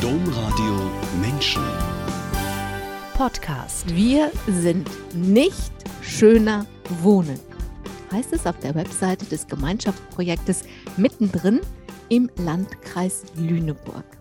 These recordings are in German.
Domradio Menschen. Podcast. Wir sind nicht schöner Wohnen. Heißt es auf der Webseite des Gemeinschaftsprojektes mittendrin im Landkreis Lüneburg.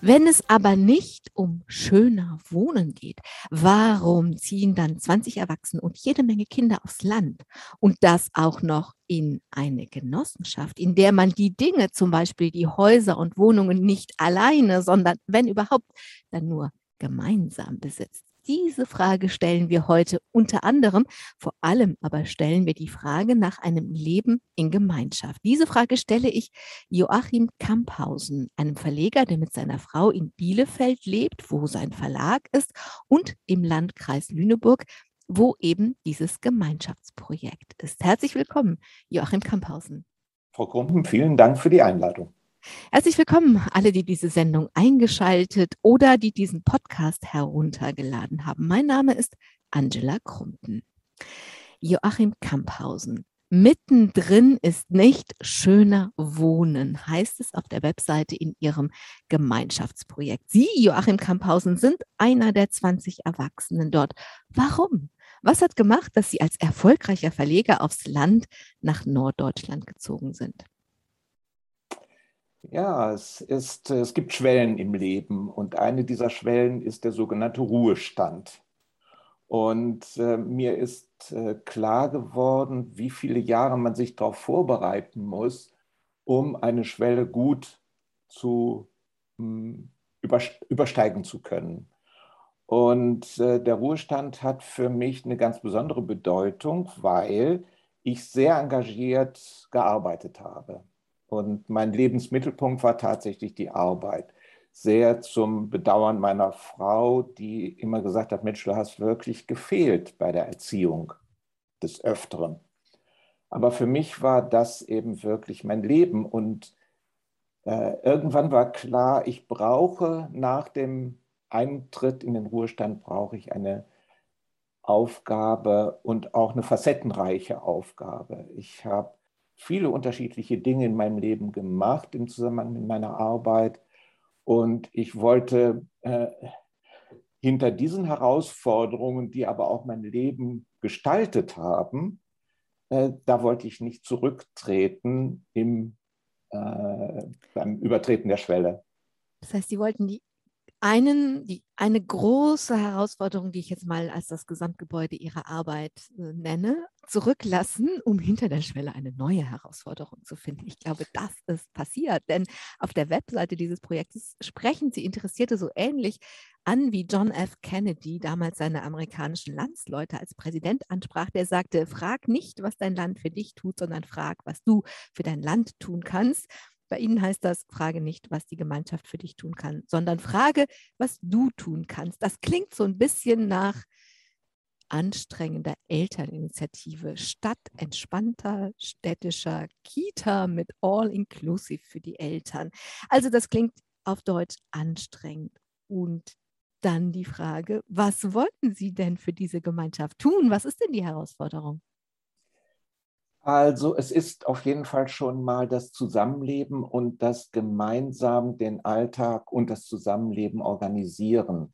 Wenn es aber nicht um schöner Wohnen geht, warum ziehen dann 20 Erwachsene und jede Menge Kinder aufs Land und das auch noch in eine Genossenschaft, in der man die Dinge, zum Beispiel die Häuser und Wohnungen nicht alleine, sondern wenn überhaupt, dann nur gemeinsam besitzt? Diese Frage stellen wir heute unter anderem, vor allem aber stellen wir die Frage nach einem Leben in Gemeinschaft. Diese Frage stelle ich Joachim Kamphausen, einem Verleger, der mit seiner Frau in Bielefeld lebt, wo sein Verlag ist, und im Landkreis Lüneburg, wo eben dieses Gemeinschaftsprojekt ist. Herzlich willkommen, Joachim Kamphausen. Frau Krumpen, vielen Dank für die Einladung. Herzlich willkommen, alle, die diese Sendung eingeschaltet oder die diesen Podcast heruntergeladen haben. Mein Name ist Angela Krumpen. Joachim Kamphausen. Mittendrin ist nicht schöner Wohnen, heißt es auf der Webseite in Ihrem Gemeinschaftsprojekt. Sie, Joachim Kamphausen, sind einer der 20 Erwachsenen dort. Warum? Was hat gemacht, dass Sie als erfolgreicher Verleger aufs Land nach Norddeutschland gezogen sind? Ja, es, ist, es gibt Schwellen im Leben und eine dieser Schwellen ist der sogenannte Ruhestand. Und äh, mir ist äh, klar geworden, wie viele Jahre man sich darauf vorbereiten muss, um eine Schwelle gut zu mh, hm, übersteigen zu können. Und äh, der Ruhestand hat für mich eine ganz besondere Bedeutung, weil ich sehr engagiert gearbeitet habe. Und mein Lebensmittelpunkt war tatsächlich die Arbeit. Sehr zum Bedauern meiner Frau, die immer gesagt hat, Mensch, du hast wirklich gefehlt bei der Erziehung des Öfteren. Aber für mich war das eben wirklich mein Leben. Und äh, irgendwann war klar, ich brauche nach dem Eintritt in den Ruhestand, brauche ich eine Aufgabe und auch eine facettenreiche Aufgabe. Ich habe viele unterschiedliche Dinge in meinem Leben gemacht im Zusammenhang mit meiner Arbeit. Und ich wollte äh, hinter diesen Herausforderungen, die aber auch mein Leben gestaltet haben, äh, da wollte ich nicht zurücktreten im, äh, beim Übertreten der Schwelle. Das heißt, Sie wollten die einen, die, eine große Herausforderung, die ich jetzt mal als das Gesamtgebäude Ihrer Arbeit äh, nenne, zurücklassen, um hinter der Schwelle eine neue Herausforderung zu finden. Ich glaube, das ist passiert, denn auf der Webseite dieses Projektes sprechen Sie Interessierte so ähnlich an, wie John F. Kennedy damals seine amerikanischen Landsleute als Präsident ansprach, der sagte, frag nicht, was dein Land für dich tut, sondern frag, was du für dein Land tun kannst. Bei Ihnen heißt das, frage nicht, was die Gemeinschaft für dich tun kann, sondern frage, was du tun kannst. Das klingt so ein bisschen nach anstrengender Elterninitiative statt entspannter städtischer Kita mit All-Inclusive für die Eltern. Also das klingt auf Deutsch anstrengend. Und dann die Frage, was wollten Sie denn für diese Gemeinschaft tun? Was ist denn die Herausforderung? Also es ist auf jeden Fall schon mal das Zusammenleben und das gemeinsam den Alltag und das Zusammenleben organisieren,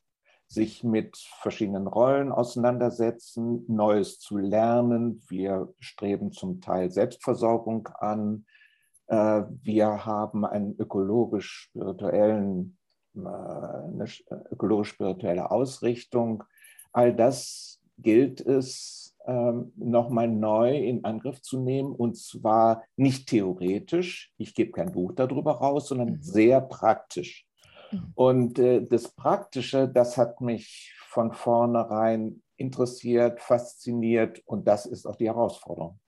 sich mit verschiedenen Rollen auseinandersetzen, Neues zu lernen. Wir streben zum Teil Selbstversorgung an. Äh, wir haben einen ökologisch-spirituellen, äh, eine ökologisch-spirituelle Ausrichtung. All das gilt es ähm, nochmal neu in Angriff zu nehmen und zwar nicht theoretisch, ich gebe kein Buch darüber raus, sondern mhm. sehr praktisch. Mhm. Und äh, das Praktische, das hat mich von vornherein interessiert, fasziniert und das ist auch die Herausforderung.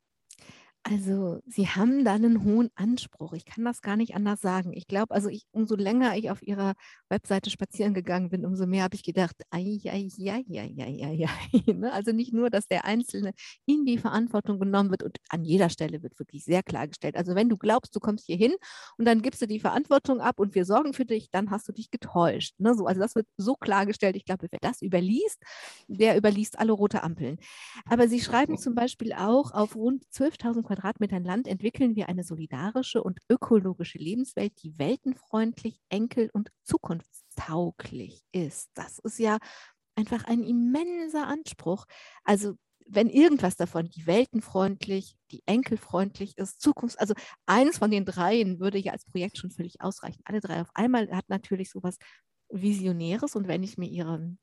Also, Sie haben da einen hohen Anspruch. Ich kann das gar nicht anders sagen. Ich glaube, also ich, umso länger ich auf Ihrer Webseite spazieren gegangen bin, umso mehr habe ich gedacht, ai, ai, ai, ai, ai, ai, ne? Also nicht nur, dass der Einzelne in die Verantwortung genommen wird und an jeder Stelle wird wirklich sehr klargestellt. Also wenn du glaubst, du kommst hier hin und dann gibst du die Verantwortung ab und wir sorgen für dich, dann hast du dich getäuscht. Ne? So, also das wird so klargestellt. Ich glaube, wer das überliest, der überliest alle rote Ampeln. Aber Sie schreiben zum Beispiel auch auf rund 12.000 Quadratmeter Quadratmetern Land entwickeln wir eine solidarische und ökologische Lebenswelt, die weltenfreundlich, enkel- und zukunftstauglich ist. Das ist ja einfach ein immenser Anspruch. Also wenn irgendwas davon die weltenfreundlich, die enkelfreundlich ist, Zukunfts-, also eines von den dreien würde ja als Projekt schon völlig ausreichen. Alle drei auf einmal hat natürlich sowas Visionäres und wenn ich mir ihren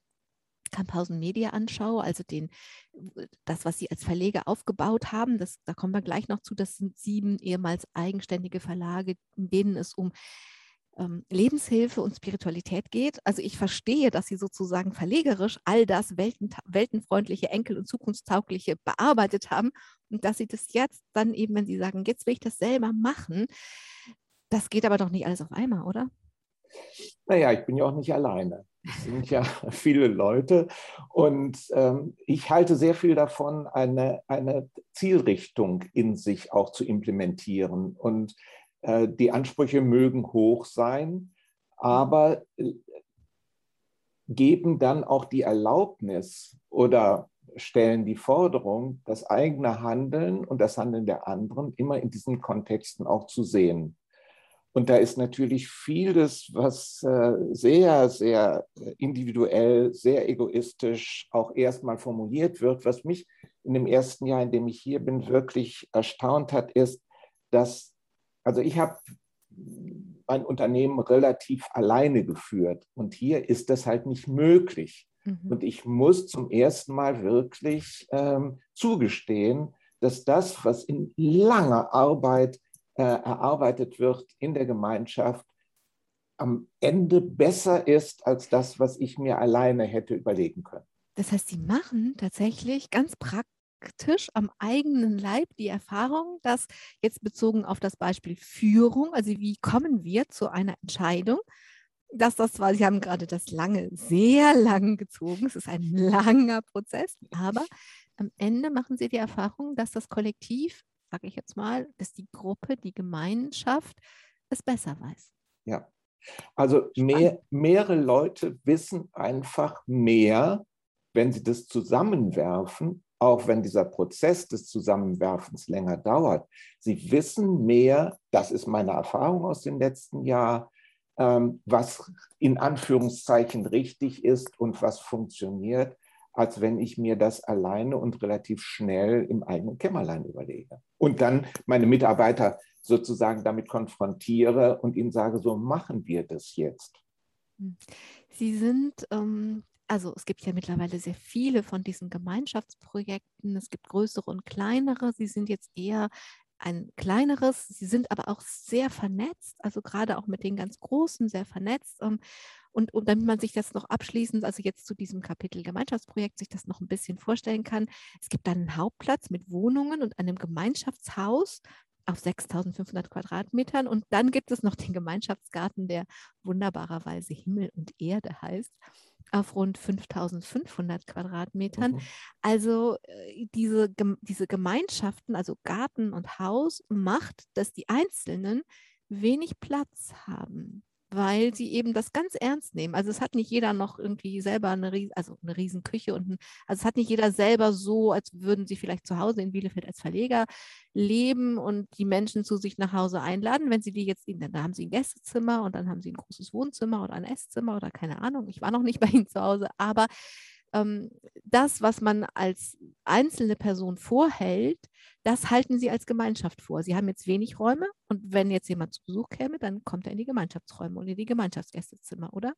Camphausen Media anschaue, also den, das, was Sie als Verleger aufgebaut haben, das, da kommen wir gleich noch zu, das sind sieben ehemals eigenständige Verlage, in denen es um ähm, Lebenshilfe und Spiritualität geht. Also ich verstehe, dass Sie sozusagen verlegerisch all das welten, weltenfreundliche, enkel- und zukunftstaugliche bearbeitet haben und dass Sie das jetzt dann eben, wenn Sie sagen, jetzt will ich das selber machen, das geht aber doch nicht alles auf einmal, oder? Naja, ich bin ja auch nicht alleine. Es sind ja viele Leute und ähm, ich halte sehr viel davon, eine, eine Zielrichtung in sich auch zu implementieren. Und äh, die Ansprüche mögen hoch sein, aber äh, geben dann auch die Erlaubnis oder stellen die Forderung, das eigene Handeln und das Handeln der anderen immer in diesen Kontexten auch zu sehen. Und da ist natürlich vieles, was äh, sehr, sehr äh, individuell, sehr egoistisch auch erstmal formuliert wird. Was mich in dem ersten Jahr, in dem ich hier bin, wirklich erstaunt hat, ist, dass, also ich habe mein Unternehmen relativ alleine geführt und hier ist das halt nicht möglich. Mhm. Und ich muss zum ersten Mal wirklich ähm, zugestehen, dass das, was in langer Arbeit erarbeitet wird in der Gemeinschaft, am Ende besser ist als das, was ich mir alleine hätte überlegen können. Das heißt, Sie machen tatsächlich ganz praktisch am eigenen Leib die Erfahrung, dass jetzt bezogen auf das Beispiel Führung, also wie kommen wir zu einer Entscheidung, dass das zwar, Sie haben gerade das lange, sehr lang gezogen, es ist ein langer Prozess, aber am Ende machen Sie die Erfahrung, dass das Kollektiv sage ich jetzt mal, dass die Gruppe, die Gemeinschaft es besser weiß. Ja, also mehr, mehrere Leute wissen einfach mehr, wenn sie das zusammenwerfen, auch wenn dieser Prozess des Zusammenwerfens länger dauert. Sie wissen mehr, das ist meine Erfahrung aus dem letzten Jahr, ähm, was in Anführungszeichen richtig ist und was funktioniert, als wenn ich mir das alleine und relativ schnell im eigenen Kämmerlein überlege. Und dann meine Mitarbeiter sozusagen damit konfrontiere und ihnen sage, so machen wir das jetzt. Hm. Sie sind, ähm, also es gibt ja mittlerweile sehr viele von diesen Gemeinschaftsprojekten. Es gibt größere und kleinere. Sie sind jetzt eher ein kleineres. Sie sind aber auch sehr vernetzt, also gerade auch mit den ganz Großen sehr vernetzt. Und, und damit man sich das noch abschließend, also jetzt zu diesem Kapitel Gemeinschaftsprojekt, sich das noch ein bisschen vorstellen kann, es gibt dann einen Hauptplatz mit Wohnungen und einem Gemeinschaftshaus auf 6500 Quadratmetern. Und dann gibt es noch den Gemeinschaftsgarten, der wunderbarerweise Himmel und Erde heißt, auf rund 5500 Quadratmetern. Mhm. Also äh, diese, diese Gemeinschaften, also Garten und Haus, macht, dass die Einzelnen wenig Platz haben weil sie eben das ganz ernst nehmen. Also es hat nicht jeder noch irgendwie selber eine, Ries also eine Riesenküche und ein, also es hat nicht jeder selber so, als würden sie vielleicht zu Hause in Bielefeld als Verleger leben und die Menschen zu sich nach Hause einladen. Wenn sie die jetzt, dann haben sie ein Gästezimmer und dann haben sie ein großes Wohnzimmer oder ein Esszimmer oder keine Ahnung. Ich war noch nicht bei ihnen zu Hause, aber ähm, das, was man als einzelne Person vorhält, das halten sie als Gemeinschaft vor. Sie haben jetzt wenig Räume und wenn jetzt jemand zu Besuch käme, dann kommt er in die Gemeinschaftsräume und in die Gemeinschaftsgästezimmer, oder?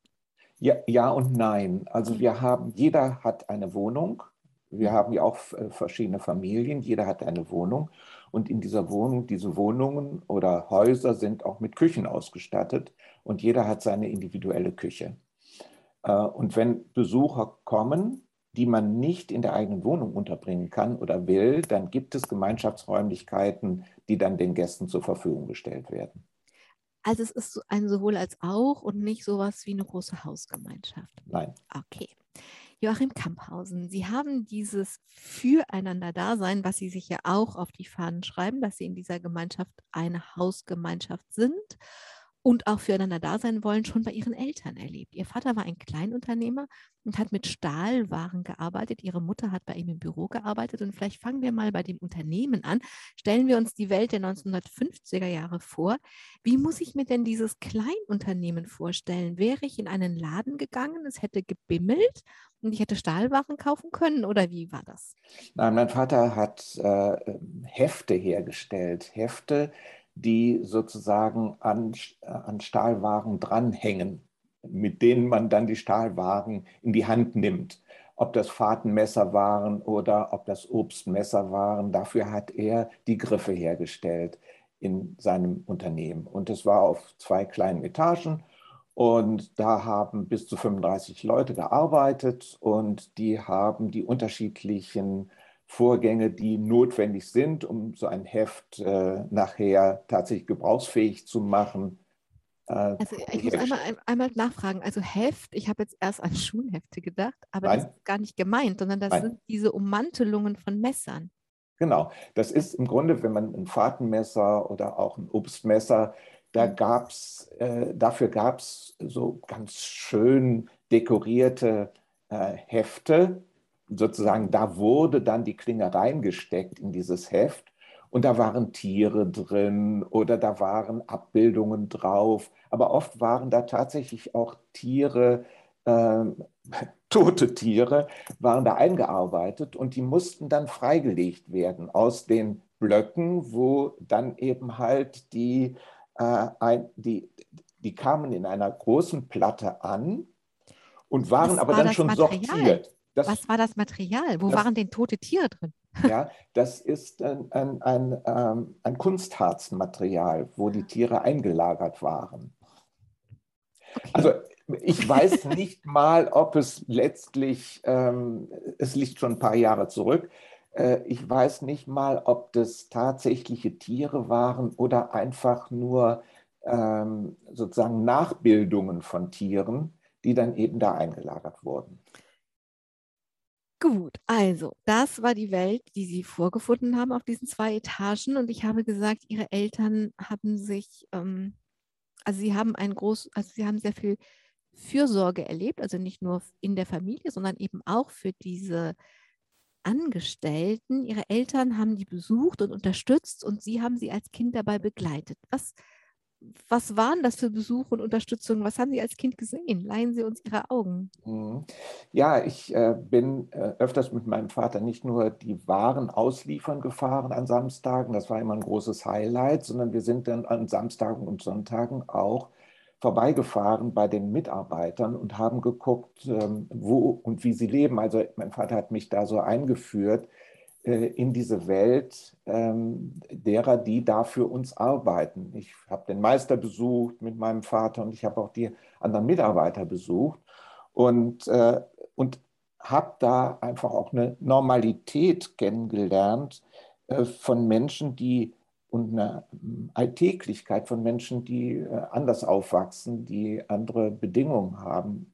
Ja, ja und nein. Also wir haben, jeder hat eine Wohnung. Wir haben ja auch äh, verschiedene Familien, jeder hat eine Wohnung. Und in dieser Wohnung, diese Wohnungen oder Häuser sind auch mit Küchen ausgestattet und jeder hat seine individuelle Küche. Äh, und wenn Besucher kommen, die man nicht in der eigenen Wohnung unterbringen kann oder will, dann gibt es Gemeinschaftsräumlichkeiten, die dann den Gästen zur Verfügung gestellt werden. Also es ist ein sowohl als auch und nicht sowas wie eine große Hausgemeinschaft. Nein. Okay. Joachim Kamphausen, Sie haben dieses Füreinander-Dasein, was Sie sich ja auch auf die Fahnen schreiben, dass Sie in dieser Gemeinschaft eine Hausgemeinschaft sind und auch füreinander da sein wollen, schon bei ihren Eltern erlebt. Ihr Vater war ein Kleinunternehmer und hat mit Stahlwaren gearbeitet. Ihre Mutter hat bei ihm im Büro gearbeitet. Und vielleicht fangen wir mal bei dem Unternehmen an. Stellen wir uns die Welt der 1950er Jahre vor. Wie muss ich mir denn dieses Kleinunternehmen vorstellen? Wäre ich in einen Laden gegangen, es hätte gebimmelt und ich hätte Stahlwaren kaufen können oder wie war das? Nein, mein Vater hat äh, Hefte hergestellt. Hefte, die sozusagen an, äh, an Stahlwaren dranhängen, mit denen man dann die Stahlwaren in die Hand nimmt. Ob das Fahrtenmesser waren oder ob das Obstmesser waren, dafür hat er die Griffe hergestellt in seinem Unternehmen. Und es war auf zwei kleinen Etagen und da haben bis zu 35 Leute gearbeitet und die haben die unterschiedlichen Vorgänge, die notwendig sind, um so ein Heft äh, nachher tatsächlich gebrauchsfähig zu machen. Äh, also ich muss einmal, einmal nachfragen. Also Heft, ich habe jetzt erst an Schulhefte gedacht, aber Nein. das ist gar nicht gemeint, sondern das Nein. sind diese Ummantelungen von Messern. Genau, das ist im Grunde, wenn man ein Fahrtenmesser oder auch ein Obstmesser, da mhm. gab's, äh, dafür gab es so ganz schön dekorierte äh, Hefte, sozusagen, da wurde dann die Klinge reingesteckt in dieses Heft und da waren Tiere drin oder da waren Abbildungen drauf, aber oft waren da tatsächlich auch Tiere, äh, tote Tiere, waren da eingearbeitet und die mussten dann freigelegt werden aus den Blöcken, wo dann eben halt die, äh, ein, die, die kamen in einer großen Platte an und waren aber dann schon Material? sortiert. Das, Was war das Material? Wo das, waren denn tote Tiere drin? Ja, das ist ein, ein, ein, ähm, ein Kunstharzmaterial, wo die Tiere eingelagert waren. Okay. Also ich weiß nicht mal, ob es letztlich, ähm, es liegt schon ein paar Jahre zurück, äh, ich weiß nicht mal, ob das tatsächliche Tiere waren oder einfach nur ähm, sozusagen Nachbildungen von Tieren, die dann eben da eingelagert wurden. Gut, also das war die Welt, die Sie vorgefunden haben auf diesen zwei Etagen. Und ich habe gesagt, Ihre Eltern haben sich, ähm, also Sie haben ein groß, also Sie haben sehr viel Fürsorge erlebt, also nicht nur in der Familie, sondern eben auch für diese Angestellten. Ihre Eltern haben die besucht und unterstützt und Sie haben sie als Kind dabei begleitet. Was was waren das für Besuche und Unterstützung? Was haben Sie als Kind gesehen? Leihen Sie uns Ihre Augen. Mhm. Ja, ich äh, bin äh, öfters mit meinem Vater nicht nur die Waren ausliefern gefahren an Samstagen, das war immer ein großes Highlight, sondern wir sind dann an Samstagen und Sonntagen auch vorbeigefahren bei den Mitarbeitern und haben geguckt, ähm, wo und wie sie leben. Also mein Vater hat mich da so eingeführt in diese Welt ähm, derer, die da für uns arbeiten. Ich habe den Meister besucht mit meinem Vater und ich habe auch die anderen Mitarbeiter besucht und, äh, und habe da einfach auch eine Normalität kennengelernt äh, von Menschen, die und eine Alltäglichkeit von Menschen, die anders aufwachsen, die andere Bedingungen haben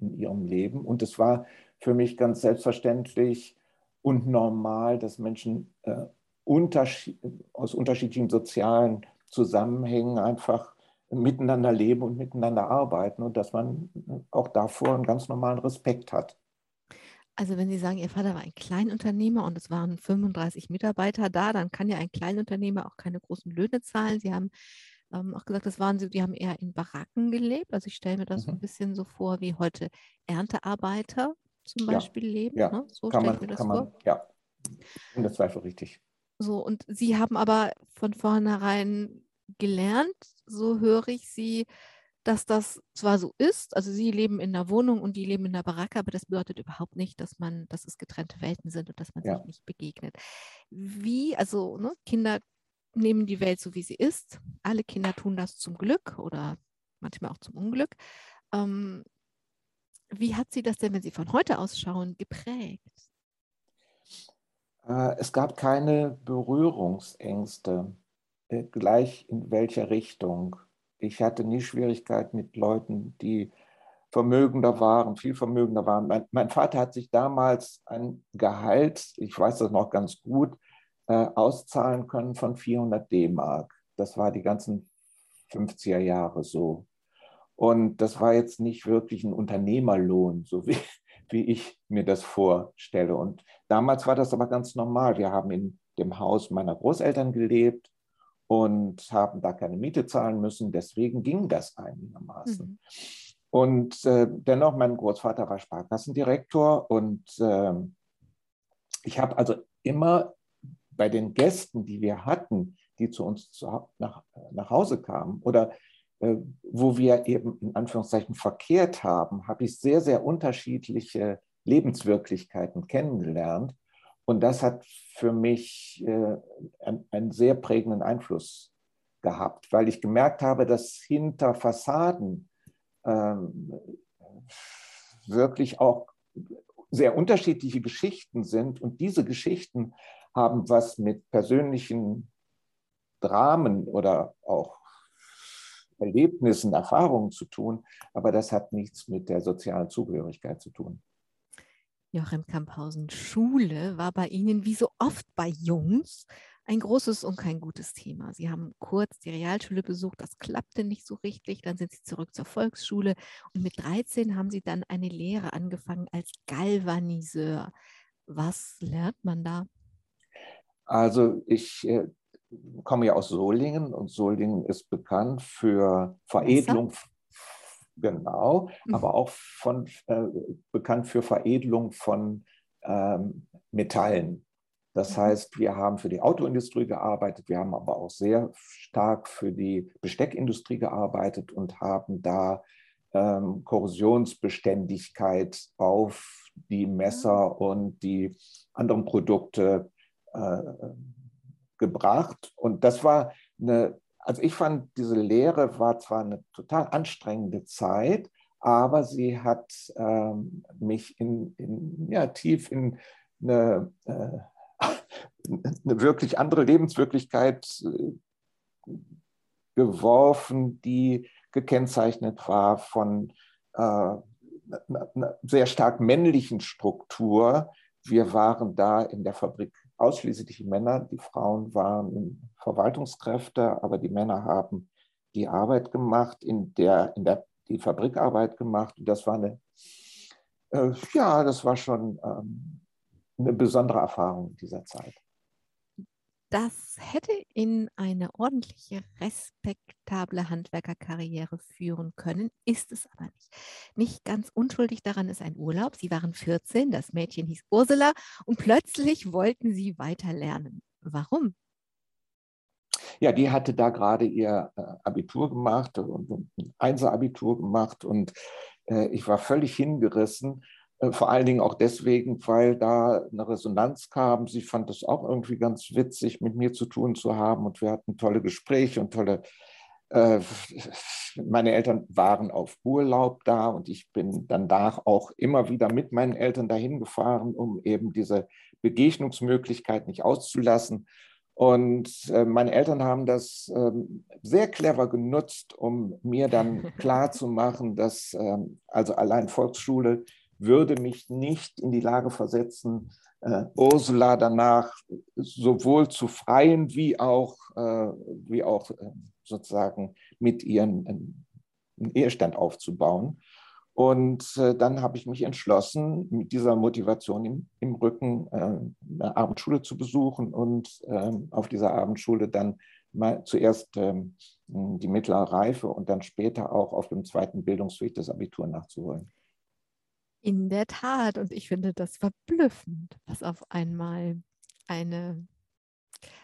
in ihrem Leben. Und es war für mich ganz selbstverständlich, und normal, dass Menschen äh, unterschied aus unterschiedlichen sozialen Zusammenhängen einfach miteinander leben und miteinander arbeiten und dass man auch davor einen ganz normalen Respekt hat. Also wenn Sie sagen, Ihr Vater war ein Kleinunternehmer und es waren 35 Mitarbeiter da, dann kann ja ein Kleinunternehmer auch keine großen Löhne zahlen. Sie haben ähm, auch gesagt, das waren Sie, die haben eher in Baracken gelebt. Also ich stelle mir das mhm. ein bisschen so vor wie heute Erntearbeiter zum Beispiel ja, leben. Ja, ne? so kann man, mir das kann vor. Man, ja, ohne Zweifel richtig. So, und Sie haben aber von vornherein gelernt, so höre ich Sie, dass das zwar so ist, also Sie leben in einer Wohnung und die leben in einer Baracke, aber das bedeutet überhaupt nicht, dass man, dass es getrennte Welten sind und dass man ja. sich nicht begegnet. Wie, also ne, Kinder nehmen die Welt so, wie sie ist. Alle Kinder tun das zum Glück oder manchmal auch zum Unglück. Ähm, wie hat sie das denn, wenn Sie von heute aus schauen, geprägt? Äh, es gab keine Berührungsängste, äh, gleich in welcher Richtung. Ich hatte nie Schwierigkeiten mit Leuten, die vermögender waren, viel vermögender waren. Mein, mein Vater hat sich damals ein Gehalt, ich weiß das noch ganz gut, äh, auszahlen können von 400 D-Mark. Das war die ganzen 50er Jahre so. Und das war jetzt nicht wirklich ein Unternehmerlohn, so wie, wie ich mir das vorstelle. Und damals war das aber ganz normal. Wir haben in dem Haus meiner Großeltern gelebt und haben da keine Miete zahlen müssen. Deswegen ging das einigermaßen. Mhm. Und äh, dennoch, mein Großvater war Sparkassendirektor und äh, ich habe also immer bei den Gästen, die wir hatten, die zu uns zu, nach, nach Hause kamen oder wo wir eben in Anführungszeichen verkehrt haben, habe ich sehr, sehr unterschiedliche Lebenswirklichkeiten kennengelernt. Und das hat für mich äh, einen sehr prägenden Einfluss gehabt, weil ich gemerkt habe, dass hinter Fassaden ähm, wirklich auch sehr unterschiedliche Geschichten sind. Und diese Geschichten haben was mit persönlichen Dramen oder auch Erlebnissen, Erfahrungen zu tun, aber das hat nichts mit der sozialen Zugehörigkeit zu tun. Joachim Kamphausen, Schule war bei Ihnen wie so oft bei Jungs ein großes und kein gutes Thema. Sie haben kurz die Realschule besucht, das klappte nicht so richtig, dann sind Sie zurück zur Volksschule und mit 13 haben Sie dann eine Lehre angefangen als Galvaniseur. Was lernt man da? Also ich äh, komme ja aus Solingen und Solingen ist bekannt für Veredelung. Messer? Genau, mhm. aber auch von, äh, bekannt für Veredelung von ähm, Metallen. Das mhm. heißt, wir haben für die Autoindustrie gearbeitet, wir haben aber auch sehr stark für die Besteckindustrie gearbeitet und haben da ähm, Korrosionsbeständigkeit auf die Messer mhm. und die anderen Produkte äh, gebracht. Und das war eine also ich fand, diese Lehre war zwar eine total anstrengende Zeit, aber sie hat ähm, mich in, in, ja, tief in eine, äh, eine wirklich andere Lebenswirklichkeit äh, geworfen, die gekennzeichnet war von äh, einer sehr stark männlichen Struktur. Wir waren da in der Fabrik ausschließlich Männer. Die Frauen waren Verwaltungskräfte, aber die Männer haben die Arbeit gemacht, in der, in der die Fabrikarbeit gemacht. Und das war eine, äh, ja, das war schon ähm, eine besondere Erfahrung in dieser Zeit. Das hätte in eine ordentliche, respektable Handwerkerkarriere führen können, ist es aber nicht. Nicht ganz unschuldig daran ist ein Urlaub. Sie waren 14, das Mädchen hieß Ursula und plötzlich wollten sie weiter lernen. Warum? Ja, die hatte da gerade ihr äh, Abitur gemacht und ein Einser-Abitur gemacht und äh, ich war völlig hingerissen vor allen Dingen auch deswegen, weil da eine Resonanz kam. Sie fand es auch irgendwie ganz witzig, mit mir zu tun zu haben. Und wir hatten tolle Gespräche und tolle. Äh, meine Eltern waren auf Urlaub da und ich bin danach auch immer wieder mit meinen Eltern dahin gefahren, um eben diese Begegnungsmöglichkeit nicht auszulassen. Und äh, meine Eltern haben das ähm, sehr clever genutzt, um mir dann klarzumachen, dass ähm, also allein Volksschule würde mich nicht in die Lage versetzen, äh, Ursula danach sowohl zu freien wie auch, äh, wie auch äh, sozusagen mit ihren einen Ehestand aufzubauen. Und äh, dann habe ich mich entschlossen, mit dieser Motivation im, im Rücken äh, eine Abendschule zu besuchen und ähm, auf dieser Abendschule dann mal zuerst ähm, die mittlere Reife und dann später auch auf dem zweiten Bildungsweg das Abitur nachzuholen. In der Tat. Und ich finde das verblüffend, was auf einmal eine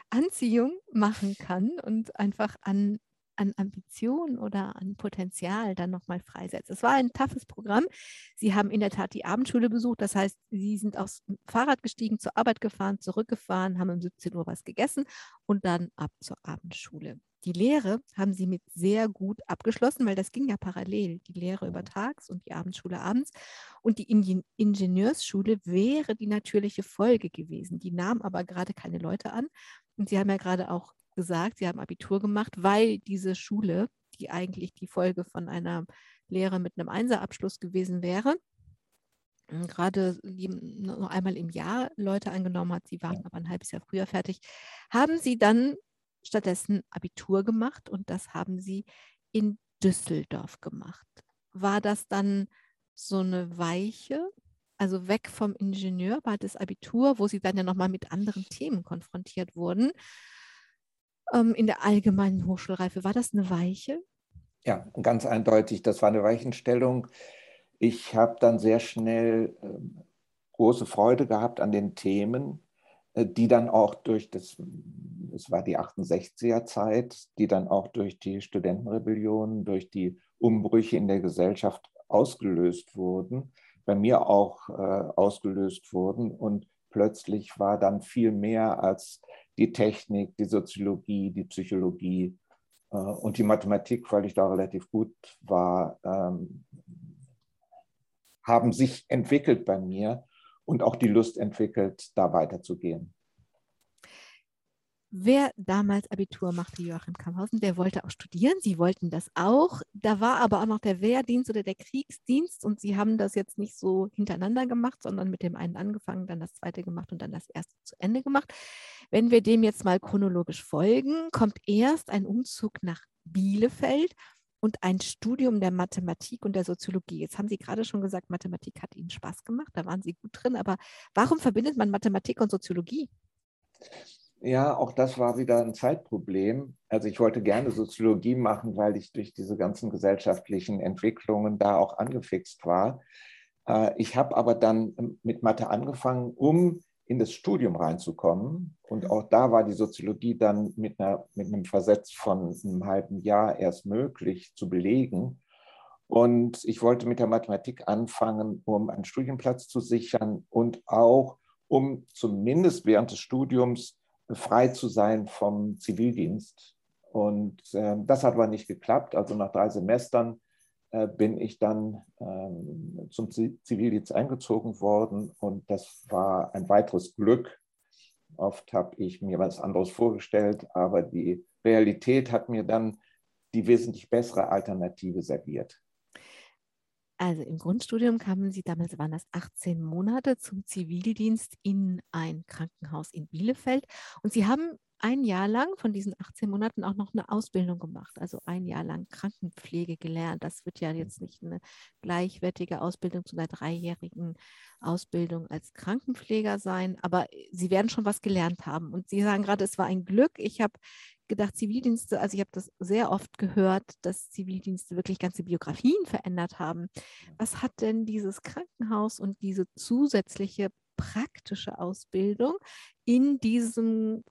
Anziehung machen kann und einfach an, an Ambition oder an Potenzial dann nochmal freisetzt. Es war ein toughes Programm. Sie haben in der Tat die Abendschule besucht. Das heißt, Sie sind aufs Fahrrad gestiegen, zur Arbeit gefahren, zurückgefahren, haben um 17 Uhr was gegessen und dann ab zur Abendschule. Die Lehre haben sie mit sehr gut abgeschlossen, weil das ging ja parallel, die Lehre über tags und die Abendschule abends. Und die Ingenieursschule wäre die natürliche Folge gewesen. Die nahm aber gerade keine Leute an. Und Sie haben ja gerade auch gesagt, Sie haben Abitur gemacht, weil diese Schule, die eigentlich die Folge von einer Lehre mit einem Einserabschluss gewesen wäre, gerade nur einmal im Jahr Leute angenommen hat, sie waren aber ein halbes Jahr früher fertig, haben sie dann stattdessen Abitur gemacht und das haben Sie in Düsseldorf gemacht. War das dann so eine Weiche, also weg vom Ingenieur, war das Abitur, wo Sie dann ja nochmal mit anderen Themen konfrontiert wurden? Ähm, in der allgemeinen Hochschulreife, war das eine Weiche? Ja, ganz eindeutig, das war eine Weichenstellung. Ich habe dann sehr schnell äh, große Freude gehabt an den Themen, die dann auch durch das, es war die 68er Zeit, die dann auch durch die Studentenrebellion, durch die Umbrüche in der Gesellschaft ausgelöst wurden, bei mir auch äh, ausgelöst wurden. Und plötzlich war dann viel mehr als die Technik, die Soziologie, die Psychologie äh, und die Mathematik, weil ich da relativ gut war, ähm, haben sich entwickelt bei mir und auch die Lust entwickelt, da weiterzugehen. Wer damals Abitur machte, Joachim Kamhausen, der wollte auch studieren. Sie wollten das auch. Da war aber auch noch der Wehrdienst oder der Kriegsdienst und Sie haben das jetzt nicht so hintereinander gemacht, sondern mit dem einen angefangen, dann das zweite gemacht und dann das erste zu Ende gemacht. Wenn wir dem jetzt mal chronologisch folgen, kommt erst ein Umzug nach Bielefeld und ein Studium der Mathematik und der Soziologie. Jetzt haben Sie gerade schon gesagt, Mathematik hat Ihnen Spaß gemacht, da waren Sie gut drin, aber warum verbindet man Mathematik und Soziologie? Ja, auch das war wieder ein Zeitproblem. Also ich wollte gerne Soziologie machen, weil ich durch diese ganzen gesellschaftlichen Entwicklungen da auch angefixt war. Äh, ich habe aber dann ähm, mit Mathe angefangen, um in das Studium reinzukommen. Und auch da war die Soziologie dann mit, einer, mit einem Versetz von einem halben Jahr erst möglich zu belegen. Und ich wollte mit der Mathematik anfangen, um einen Studienplatz zu sichern und auch um zumindest während des Studiums frei zu sein vom Zivildienst. Und äh, das hat aber nicht geklappt. Also nach drei Semestern bin ich dann ähm, zum Zivildienst eingezogen worden und das war ein weiteres Glück. Oft habe ich mir was anderes vorgestellt, aber die Realität hat mir dann die wesentlich bessere Alternative serviert. Also im Grundstudium kamen Sie, damals waren das 18 Monate, zum Zivildienst in ein Krankenhaus in Bielefeld. Und Sie haben ein Jahr lang von diesen 18 Monaten auch noch eine Ausbildung gemacht, also ein Jahr lang Krankenpflege gelernt. Das wird ja jetzt nicht eine gleichwertige Ausbildung zu einer dreijährigen Ausbildung als Krankenpfleger sein, aber Sie werden schon was gelernt haben. Und Sie sagen gerade, es war ein Glück. Ich habe gedacht, Zivildienste, also ich habe das sehr oft gehört, dass Zivildienste wirklich ganze Biografien verändert haben. Was hat denn dieses Krankenhaus und diese zusätzliche praktische Ausbildung in diesem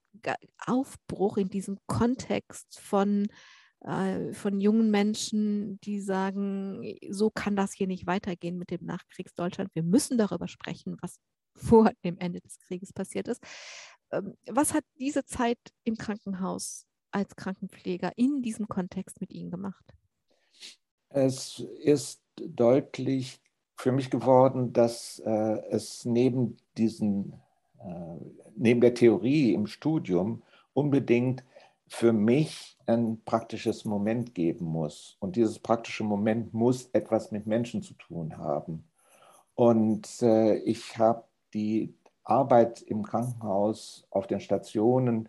Aufbruch, in diesem Kontext von, äh, von jungen Menschen, die sagen, so kann das hier nicht weitergehen mit dem Nachkriegsdeutschland. Wir müssen darüber sprechen, was vor dem Ende des Krieges passiert ist. Ähm, was hat diese Zeit im Krankenhaus als Krankenpfleger in diesem Kontext mit Ihnen gemacht? Es ist deutlich für mich geworden, dass äh, es neben diesen, äh, neben der Theorie im Studium unbedingt für mich ein praktisches Moment geben muss. Und dieses praktische Moment muss etwas mit Menschen zu tun haben. Und äh, ich habe die Arbeit im Krankenhaus, auf den Stationen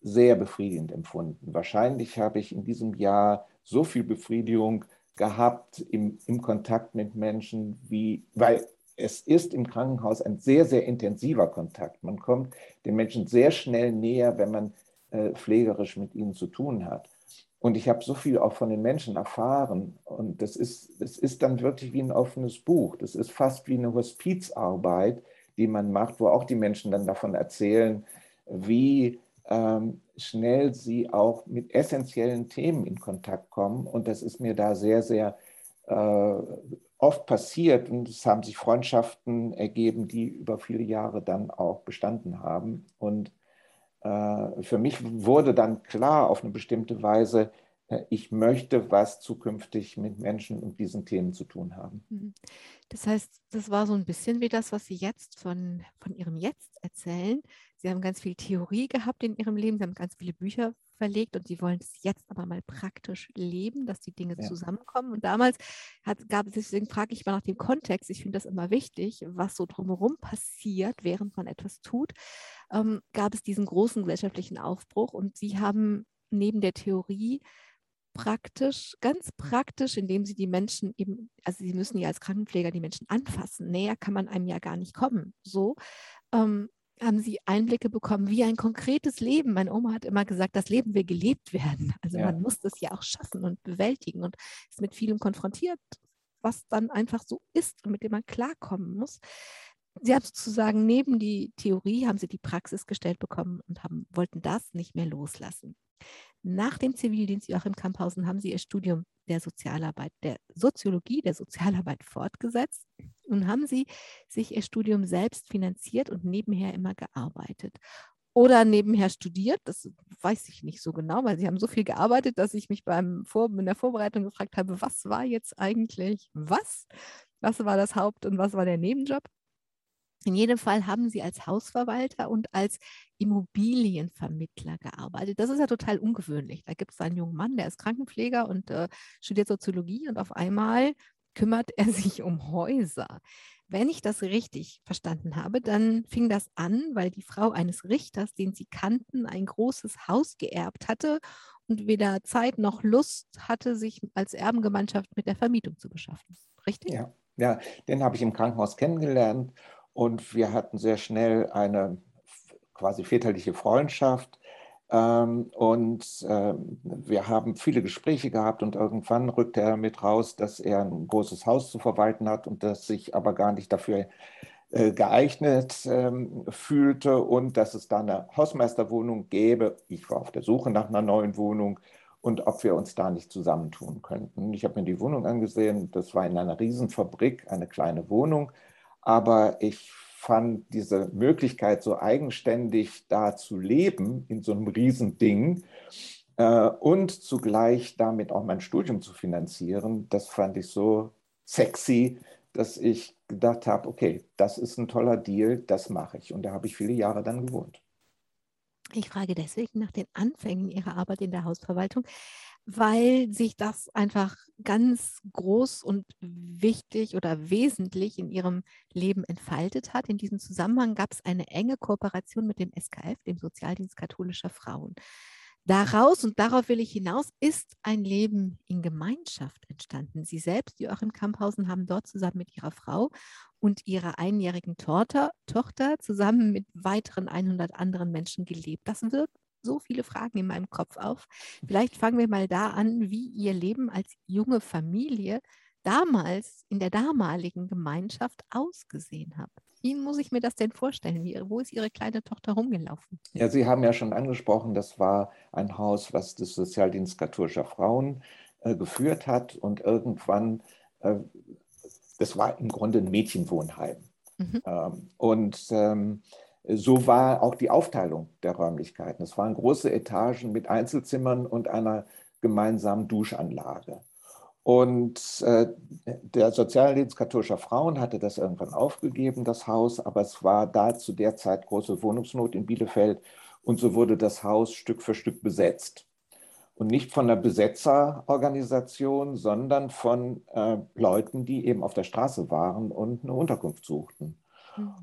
sehr befriedigend empfunden. Wahrscheinlich habe ich in diesem Jahr so viel Befriedigung gehabt im, im Kontakt mit Menschen, wie, weil es ist im Krankenhaus ein sehr, sehr intensiver Kontakt. Man kommt den Menschen sehr schnell näher, wenn man äh, pflegerisch mit ihnen zu tun hat. Und ich habe so viel auch von den Menschen erfahren. Und das ist, das ist dann wirklich wie ein offenes Buch. Das ist fast wie eine Hospizarbeit, die man macht, wo auch die Menschen dann davon erzählen, wie schnell sie auch mit essentiellen Themen in Kontakt kommen. Und das ist mir da sehr, sehr äh, oft passiert. Und es haben sich Freundschaften ergeben, die über viele Jahre dann auch bestanden haben. Und äh, für mich wurde dann klar auf eine bestimmte Weise, ich möchte was zukünftig mit Menschen und diesen Themen zu tun haben. Mhm. Das heißt, das war so ein bisschen wie das, was Sie jetzt von, von Ihrem Jetzt erzählen. Sie haben ganz viel Theorie gehabt in Ihrem Leben, Sie haben ganz viele Bücher verlegt und Sie wollen es jetzt aber mal praktisch leben, dass die Dinge ja. zusammenkommen. Und damals hat, gab es, deswegen frage ich mal nach dem Kontext, ich finde das immer wichtig, was so drumherum passiert, während man etwas tut. ähm, gab es diesen großen gesellschaftlichen Aufbruch und sie haben neben der Theorie praktisch, ganz praktisch, indem sie die Menschen eben, also sie müssen ja als Krankenpfleger die Menschen anfassen. Näher kann man einem ja gar nicht kommen. So ähm, haben sie Einblicke bekommen, wie ein konkretes Leben. Meine Oma hat immer gesagt, das Leben will gelebt werden. Also ja. man muss das ja auch schaffen und bewältigen und ist mit vielem konfrontiert, was dann einfach so ist und mit dem man klarkommen muss. Sie haben sozusagen neben die Theorie, haben sie die Praxis gestellt bekommen und haben, wollten das nicht mehr loslassen. Nach dem Zivildienst Joachim Kamphausen haben sie ihr Studium der Sozialarbeit, der Soziologie, der Sozialarbeit fortgesetzt und haben sie sich ihr Studium selbst finanziert und nebenher immer gearbeitet. Oder nebenher studiert, das weiß ich nicht so genau, weil sie haben so viel gearbeitet, dass ich mich beim Vor in der Vorbereitung gefragt habe, was war jetzt eigentlich was? Was war das Haupt- und was war der Nebenjob? In jedem Fall haben sie als Hausverwalter und als Immobilienvermittler gearbeitet. Das ist ja total ungewöhnlich. Da gibt es einen jungen Mann, der ist Krankenpfleger und äh, studiert Soziologie und auf einmal kümmert er sich um Häuser. Wenn ich das richtig verstanden habe, dann fing das an, weil die Frau eines Richters, den sie kannten, ein großes Haus geerbt hatte und weder Zeit noch Lust hatte, sich als Erbengemeinschaft mit der Vermietung zu beschaffen. Richtig? Ja, ja den habe ich im Krankenhaus kennengelernt und wir hatten sehr schnell eine quasi väterliche Freundschaft. Ähm, und ähm, wir haben viele Gespräche gehabt und irgendwann rückte er mit raus, dass er ein großes Haus zu verwalten hat und dass sich aber gar nicht dafür äh, geeignet ähm, fühlte und dass es da eine Hausmeisterwohnung gäbe. Ich war auf der Suche nach einer neuen Wohnung und ob wir uns da nicht zusammentun könnten. Ich habe mir die Wohnung angesehen. Das war in einer Riesenfabrik, eine kleine Wohnung aber ich fand diese Möglichkeit, so eigenständig da zu leben in so einem Riesending äh, und zugleich damit auch mein Studium zu finanzieren, das fand ich so sexy, dass ich gedacht habe, okay, das ist ein toller Deal, das mache ich. Und da habe ich viele Jahre dann gewohnt. Ich frage deswegen nach den Anfängen Ihrer Arbeit in der Hausverwaltung weil sich das einfach ganz groß und wichtig oder wesentlich in ihrem Leben entfaltet hat. In diesem Zusammenhang gab es eine enge Kooperation mit dem SKF, dem Sozialdienst katholischer Frauen. Daraus, und darauf will ich hinaus, ist ein Leben in Gemeinschaft entstanden. Sie selbst, Joachim Kamphausen, haben dort zusammen mit ihrer Frau und ihrer einjährigen Tochter, Tochter zusammen mit weiteren 100 anderen Menschen gelebt. Das wirkt so viele Fragen in meinem Kopf auf. Vielleicht fangen wir mal da an, wie Ihr Leben als junge Familie damals in der damaligen Gemeinschaft ausgesehen hat. Wie muss ich mir das denn vorstellen? Wie, wo ist Ihre kleine Tochter rumgelaufen? Ja, Sie haben ja schon angesprochen, das war ein Haus, was das Sozialdienst katholischer Frauen äh, geführt hat und irgendwann, äh, das war im Grunde ein Mädchenwohnheim. Mhm. Ähm, und ähm, so war auch die Aufteilung der Räumlichkeiten. Es waren große Etagen mit Einzelzimmern und einer gemeinsamen Duschanlage. Und äh, der Sozialdienst katholischer Frauen hatte das irgendwann aufgegeben, das Haus, aber es war da zu der Zeit große Wohnungsnot in Bielefeld und so wurde das Haus Stück für Stück besetzt. Und nicht von einer Besetzerorganisation, sondern von äh, Leuten, die eben auf der Straße waren und eine Unterkunft suchten.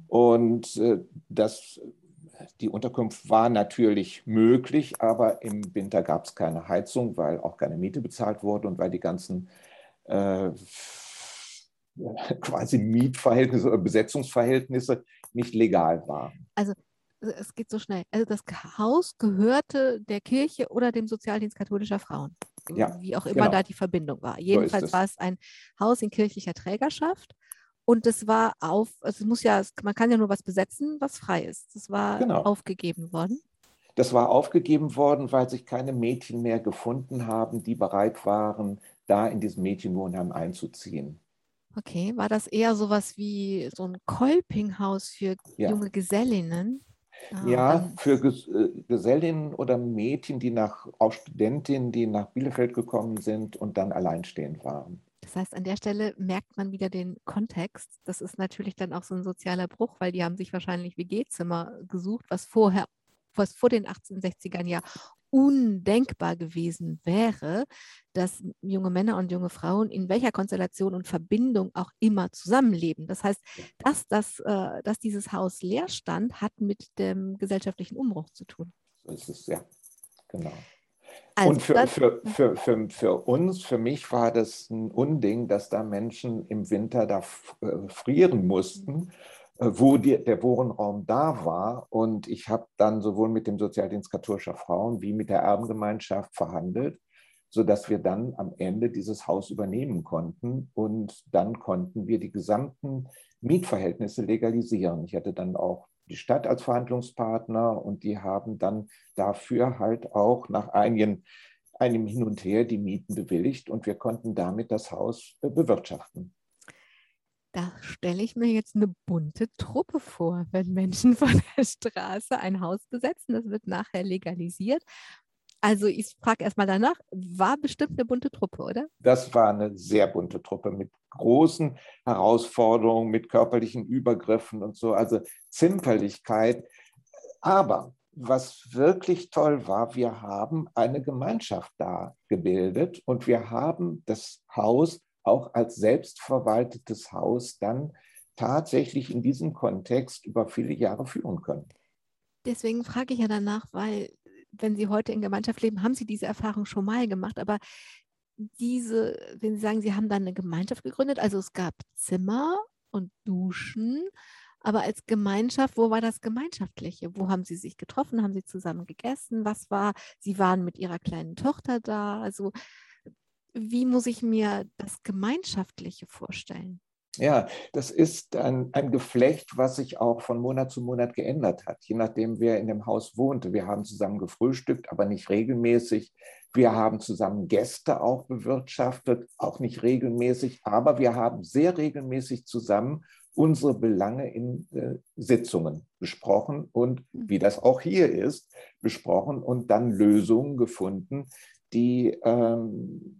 Und äh, das, die Unterkunft war natürlich möglich, aber im Winter gab es keine Heizung, weil auch keine Miete bezahlt wurde und weil die ganzen äh, quasi Mietverhältnisse oder Besetzungsverhältnisse nicht legal waren. Also es geht so schnell. Also das Haus gehörte der Kirche oder dem Sozialdienst katholischer Frauen. Ja, wie auch immer genau. da die Verbindung war. Jedenfalls so war es ein Haus in kirchlicher Trägerschaft und das war auf, also es muss ja, man kann ja nur was besetzen, was frei ist. Das war genau. aufgegeben worden. Das war aufgegeben worden, weil sich keine Mädchen mehr gefunden haben, die bereit waren, da in diesem Mädchenwohnheim einzuziehen. Okay, war das eher sowas wie so ein Kolpinghaus für ja. junge Gesellinnen? Ah, ja, für äh, Gesellinnen oder Mädchen, die nach, auch Studentinnen, die nach Bielefeld gekommen sind und dann alleinstehend waren. Das heißt, an der Stelle merkt man wieder den Kontext. Das ist natürlich dann auch so ein sozialer Bruch, weil die haben sich wahrscheinlich WG-Zimmer gesucht, was vorher was vor den 1860ern ja undenkbar gewesen wäre, dass junge Männer und junge Frauen in welcher Konstellation und Verbindung auch immer zusammenleben. Das heißt, dass, das, äh, dass dieses Haus leer stand, hat mit dem gesellschaftlichen Umbruch zu tun. So ist es, ja, genau. Also und für, für, für, für, für uns, für mich war das ein Unding, dass da Menschen im Winter da äh, frieren mussten, äh, wo die, der Wohnraum da war. Und ich habe dann sowohl mit dem Sozialdienst katholischer Frauen wie mit der Erbengemeinschaft verhandelt, sodass wir dann am Ende dieses Haus übernehmen konnten. Und dann konnten wir die gesamten Mietverhältnisse legalisieren. Ich hatte dann auch die Stadt als Verhandlungspartner und die haben dann dafür halt auch nach einigen, einem Hin und Her die Mieten bewilligt und wir konnten damit das Haus äh, bewirtschaften. Da stelle ich mir jetzt eine bunte Truppe vor, wenn Menschen von der Straße ein Haus besetzen. Das wird nachher legalisiert also ich frage erstmal danach, war bestimmt eine bunte Truppe, oder? Das war eine sehr bunte Truppe mit großen Herausforderungen, mit körperlichen Übergriffen und so, also Zimperlichkeit. Aber was wirklich toll war, wir haben eine Gemeinschaft da gebildet und wir haben das Haus auch als selbstverwaltetes Haus dann tatsächlich in diesem Kontext über viele Jahre führen können. Deswegen frage ich ja danach, weil wenn Sie heute in Gemeinschaft leben, haben Sie diese Erfahrung schon mal gemacht. Aber diese, wenn Sie sagen, Sie haben dann eine Gemeinschaft gegründet, also es gab Zimmer und Duschen, aber als Gemeinschaft, wo war das Gemeinschaftliche? Wo haben Sie sich getroffen? Haben Sie zusammen gegessen? Was war? Sie waren mit Ihrer kleinen Tochter da. Also wie muss ich mir das Gemeinschaftliche vorstellen? Ja, das ist ein, ein Geflecht, was sich auch von Monat zu Monat geändert hat, je nachdem, wer in dem Haus wohnte. Wir haben zusammen gefrühstückt, aber nicht regelmäßig. Wir haben zusammen Gäste auch bewirtschaftet, auch nicht regelmäßig, aber wir haben sehr regelmäßig zusammen unsere Belange in äh, Sitzungen besprochen und mhm. wie das auch hier ist, besprochen und dann Lösungen gefunden, die ähm,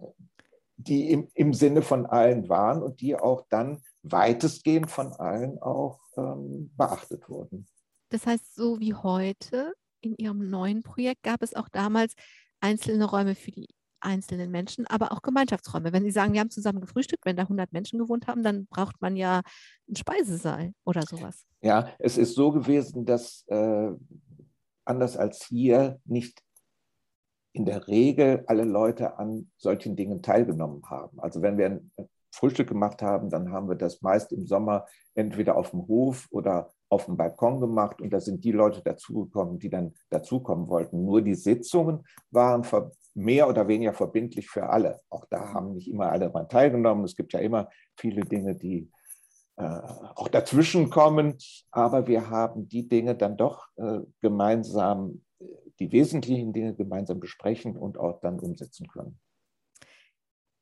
die im, im Sinne von allen waren und die auch dann weitestgehend von allen auch ähm, beachtet wurden. Das heißt, so wie heute in Ihrem neuen Projekt gab es auch damals einzelne Räume für die einzelnen Menschen, aber auch Gemeinschaftsräume. Wenn Sie sagen, wir haben zusammen gefrühstückt, wenn da 100 Menschen gewohnt haben, dann braucht man ja einen Speisesaal oder sowas. Ja, es ist so gewesen, dass äh, anders als hier nicht in der Regel alle Leute an solchen Dingen teilgenommen haben. Also wenn wir ein Frühstück gemacht haben, dann haben wir das meist im Sommer entweder auf dem Hof oder auf dem Balkon gemacht und da sind die Leute dazugekommen, die dann dazukommen wollten. Nur die Sitzungen waren mehr oder weniger verbindlich für alle. Auch da haben nicht immer alle daran teilgenommen. Es gibt ja immer viele Dinge, die äh, auch dazwischen kommen, aber wir haben die Dinge dann doch äh, gemeinsam die wesentlichen Dinge gemeinsam besprechen und auch dann umsetzen können.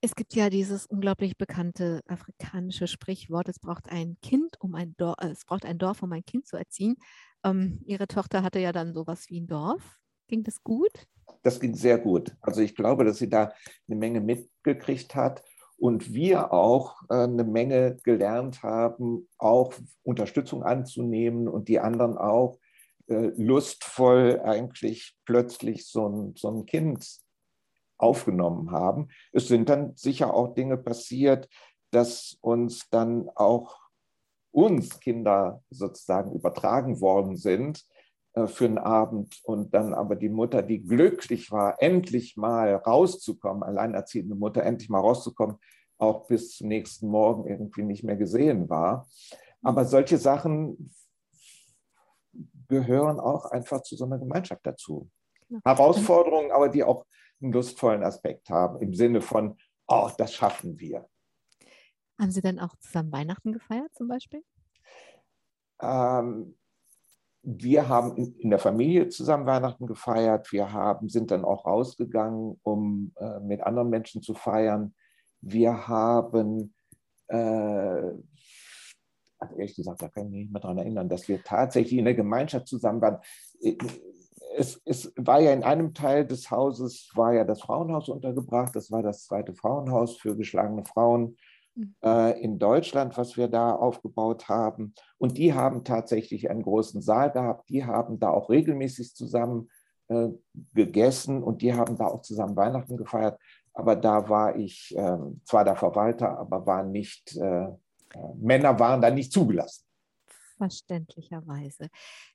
Es gibt ja dieses unglaublich bekannte afrikanische Sprichwort, es braucht ein Kind, um ein Dorf, äh, es braucht ein Dorf, um ein Kind zu erziehen. Ähm, Ihre Tochter hatte ja dann sowas wie ein Dorf. Ging das gut? Das ging sehr gut. Also ich glaube, dass sie da eine Menge mitgekriegt hat und wir auch äh, eine Menge gelernt haben, auch Unterstützung anzunehmen und die anderen auch lustvoll eigentlich plötzlich so ein, so ein Kind aufgenommen haben. Es sind dann sicher auch Dinge passiert, dass uns dann auch uns Kinder sozusagen übertragen worden sind äh, für einen Abend und dann aber die Mutter, die glücklich war, endlich mal rauszukommen, alleinerziehende Mutter, endlich mal rauszukommen, auch bis zum nächsten Morgen irgendwie nicht mehr gesehen war. Aber solche Sachen gehören auch einfach zu so einer Gemeinschaft dazu. Genau. Herausforderungen, aber die auch einen lustvollen Aspekt haben, im Sinne von, oh, das schaffen wir. Haben Sie dann auch zusammen Weihnachten gefeiert zum Beispiel? Ähm, wir haben in, in, der Familie zusammen Weihnachten gefeiert. Wir haben, sind dann auch rausgegangen, um äh, mit anderen Menschen zu feiern. Wir haben äh, ehrlich gesagt, da kann ich mich nicht mehr daran erinnern, dass wir tatsächlich in der Gemeinschaft zusammen waren. Es, es, war ja in einem Teil des Hauses war ja das Frauenhaus untergebracht. Das war das zweite Frauenhaus für geschlagene Frauen. mhm. äh, in Deutschland, was wir da aufgebaut haben. Und die haben tatsächlich einen großen Saal gehabt. Die haben da auch regelmäßig zusammen äh, gegessen und die haben da auch zusammen Weihnachten gefeiert. Aber da war ich äh, zwar der Verwalter, aber war nicht, äh, äh, Männer waren da nicht zugelassen. Verständlicherweise.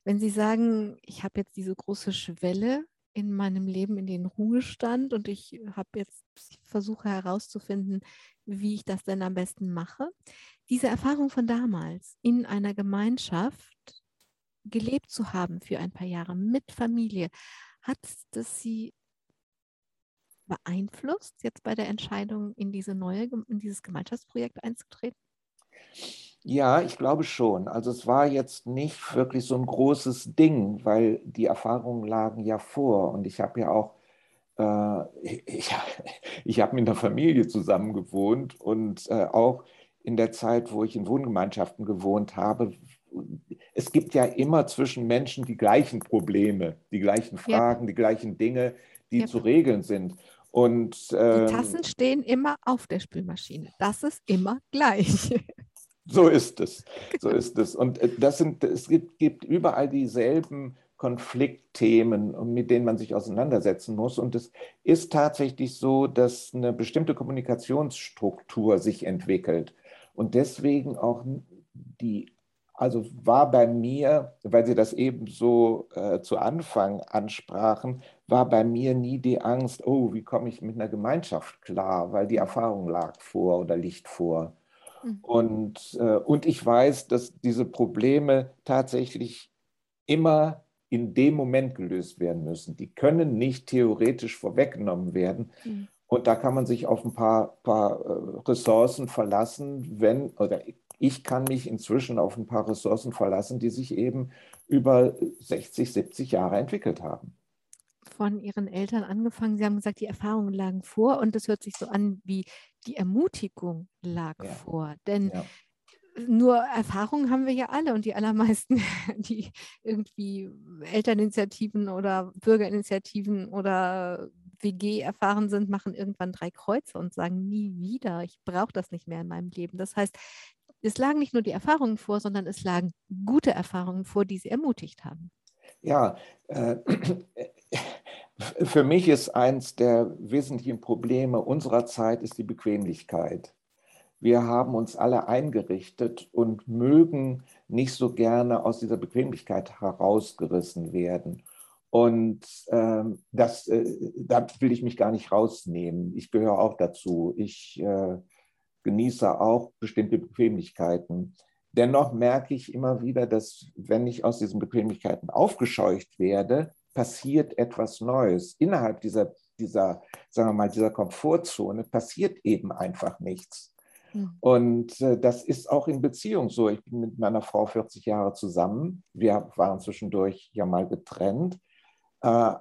Wenn Sie sagen, ich habe jetzt diese große Schwelle in meinem Leben in den Ruhestand und ich habe jetzt versuche herauszufinden, wie ich das denn am besten mache. Diese Erfahrung von damals in einer Gemeinschaft gelebt zu haben für ein paar Jahre mit Familie, hat das Sie beeinflusst, jetzt bei der Entscheidung in diese neue, in dieses Gemeinschaftsprojekt einzutreten? Ja, ich glaube schon. Also es war jetzt nicht wirklich so ein großes Ding, weil die Erfahrungen lagen ja vor. Und ich habe ja auch, äh, ich, ich habe mit einer Familie zusammen gewohnt und äh, auch in der Zeit, wo ich in Wohngemeinschaften gewohnt habe, es gibt ja immer zwischen Menschen die gleichen Probleme, die gleichen Fragen, ja. die gleichen Dinge, die ja. zu regeln sind. Und, ähm, die Tassen stehen immer auf der Spülmaschine. Das ist immer gleich. So ist es. So ist es. Und äh, das sind, es gibt, gibt überall dieselben Konfliktthemen, mit denen man sich auseinandersetzen muss. Und es ist tatsächlich so, dass eine bestimmte Kommunikationsstruktur sich entwickelt. Und deswegen auch die, also war bei mir, weil Sie das eben so äh, zu Anfang ansprachen, war bei mir nie die Angst, oh, wie komme ich mit einer Gemeinschaft klar, weil die Erfahrung lag vor oder liegt vor. Mhm. Und, äh, und ich weiß, dass diese Probleme tatsächlich immer in dem Moment gelöst werden müssen. Die können nicht theoretisch vorweggenommen werden. Mhm. Und da kann man sich auf ein paar, paar äh, Ressourcen verlassen, wenn, oder ich kann mich inzwischen auf ein paar Ressourcen verlassen, die sich eben über 60, 70 Jahre entwickelt haben von Ihren Eltern angefangen. Sie haben gesagt, die Erfahrungen lagen vor und das hört sich so an, wie die Ermutigung lag ja. vor. Denn ja. nur Erfahrungen haben wir ja alle und die allermeisten, die irgendwie Elterninitiativen oder Bürgerinitiativen oder WG erfahren sind, machen irgendwann drei Kreuze und sagen nie wieder, ich brauche das nicht mehr in meinem Leben. Das heißt, es lagen nicht nur die Erfahrungen vor, sondern es lagen gute Erfahrungen vor, die sie ermutigt haben. Ja, äh, für mich ist eins der wesentlichen Probleme unserer Zeit ist die Bequemlichkeit. Wir haben uns alle eingerichtet und mögen nicht so gerne aus dieser Bequemlichkeit herausgerissen werden. Und ähm, das, äh, da will ich mich gar nicht rausnehmen. Ich gehöre auch dazu. Ich äh, genieße auch bestimmte Bequemlichkeiten. Dennoch merke ich immer wieder, dass wenn ich aus diesen Bequemlichkeiten aufgescheucht werde, passiert etwas Neues. Innerhalb dieser, dieser, sagen wir mal, dieser Komfortzone passiert eben einfach nichts. Mhm. Und äh, das ist auch in Beziehung so. Ich bin mit meiner Frau 40 Jahre zusammen. Wir waren zwischendurch ja mal getrennt. Äh,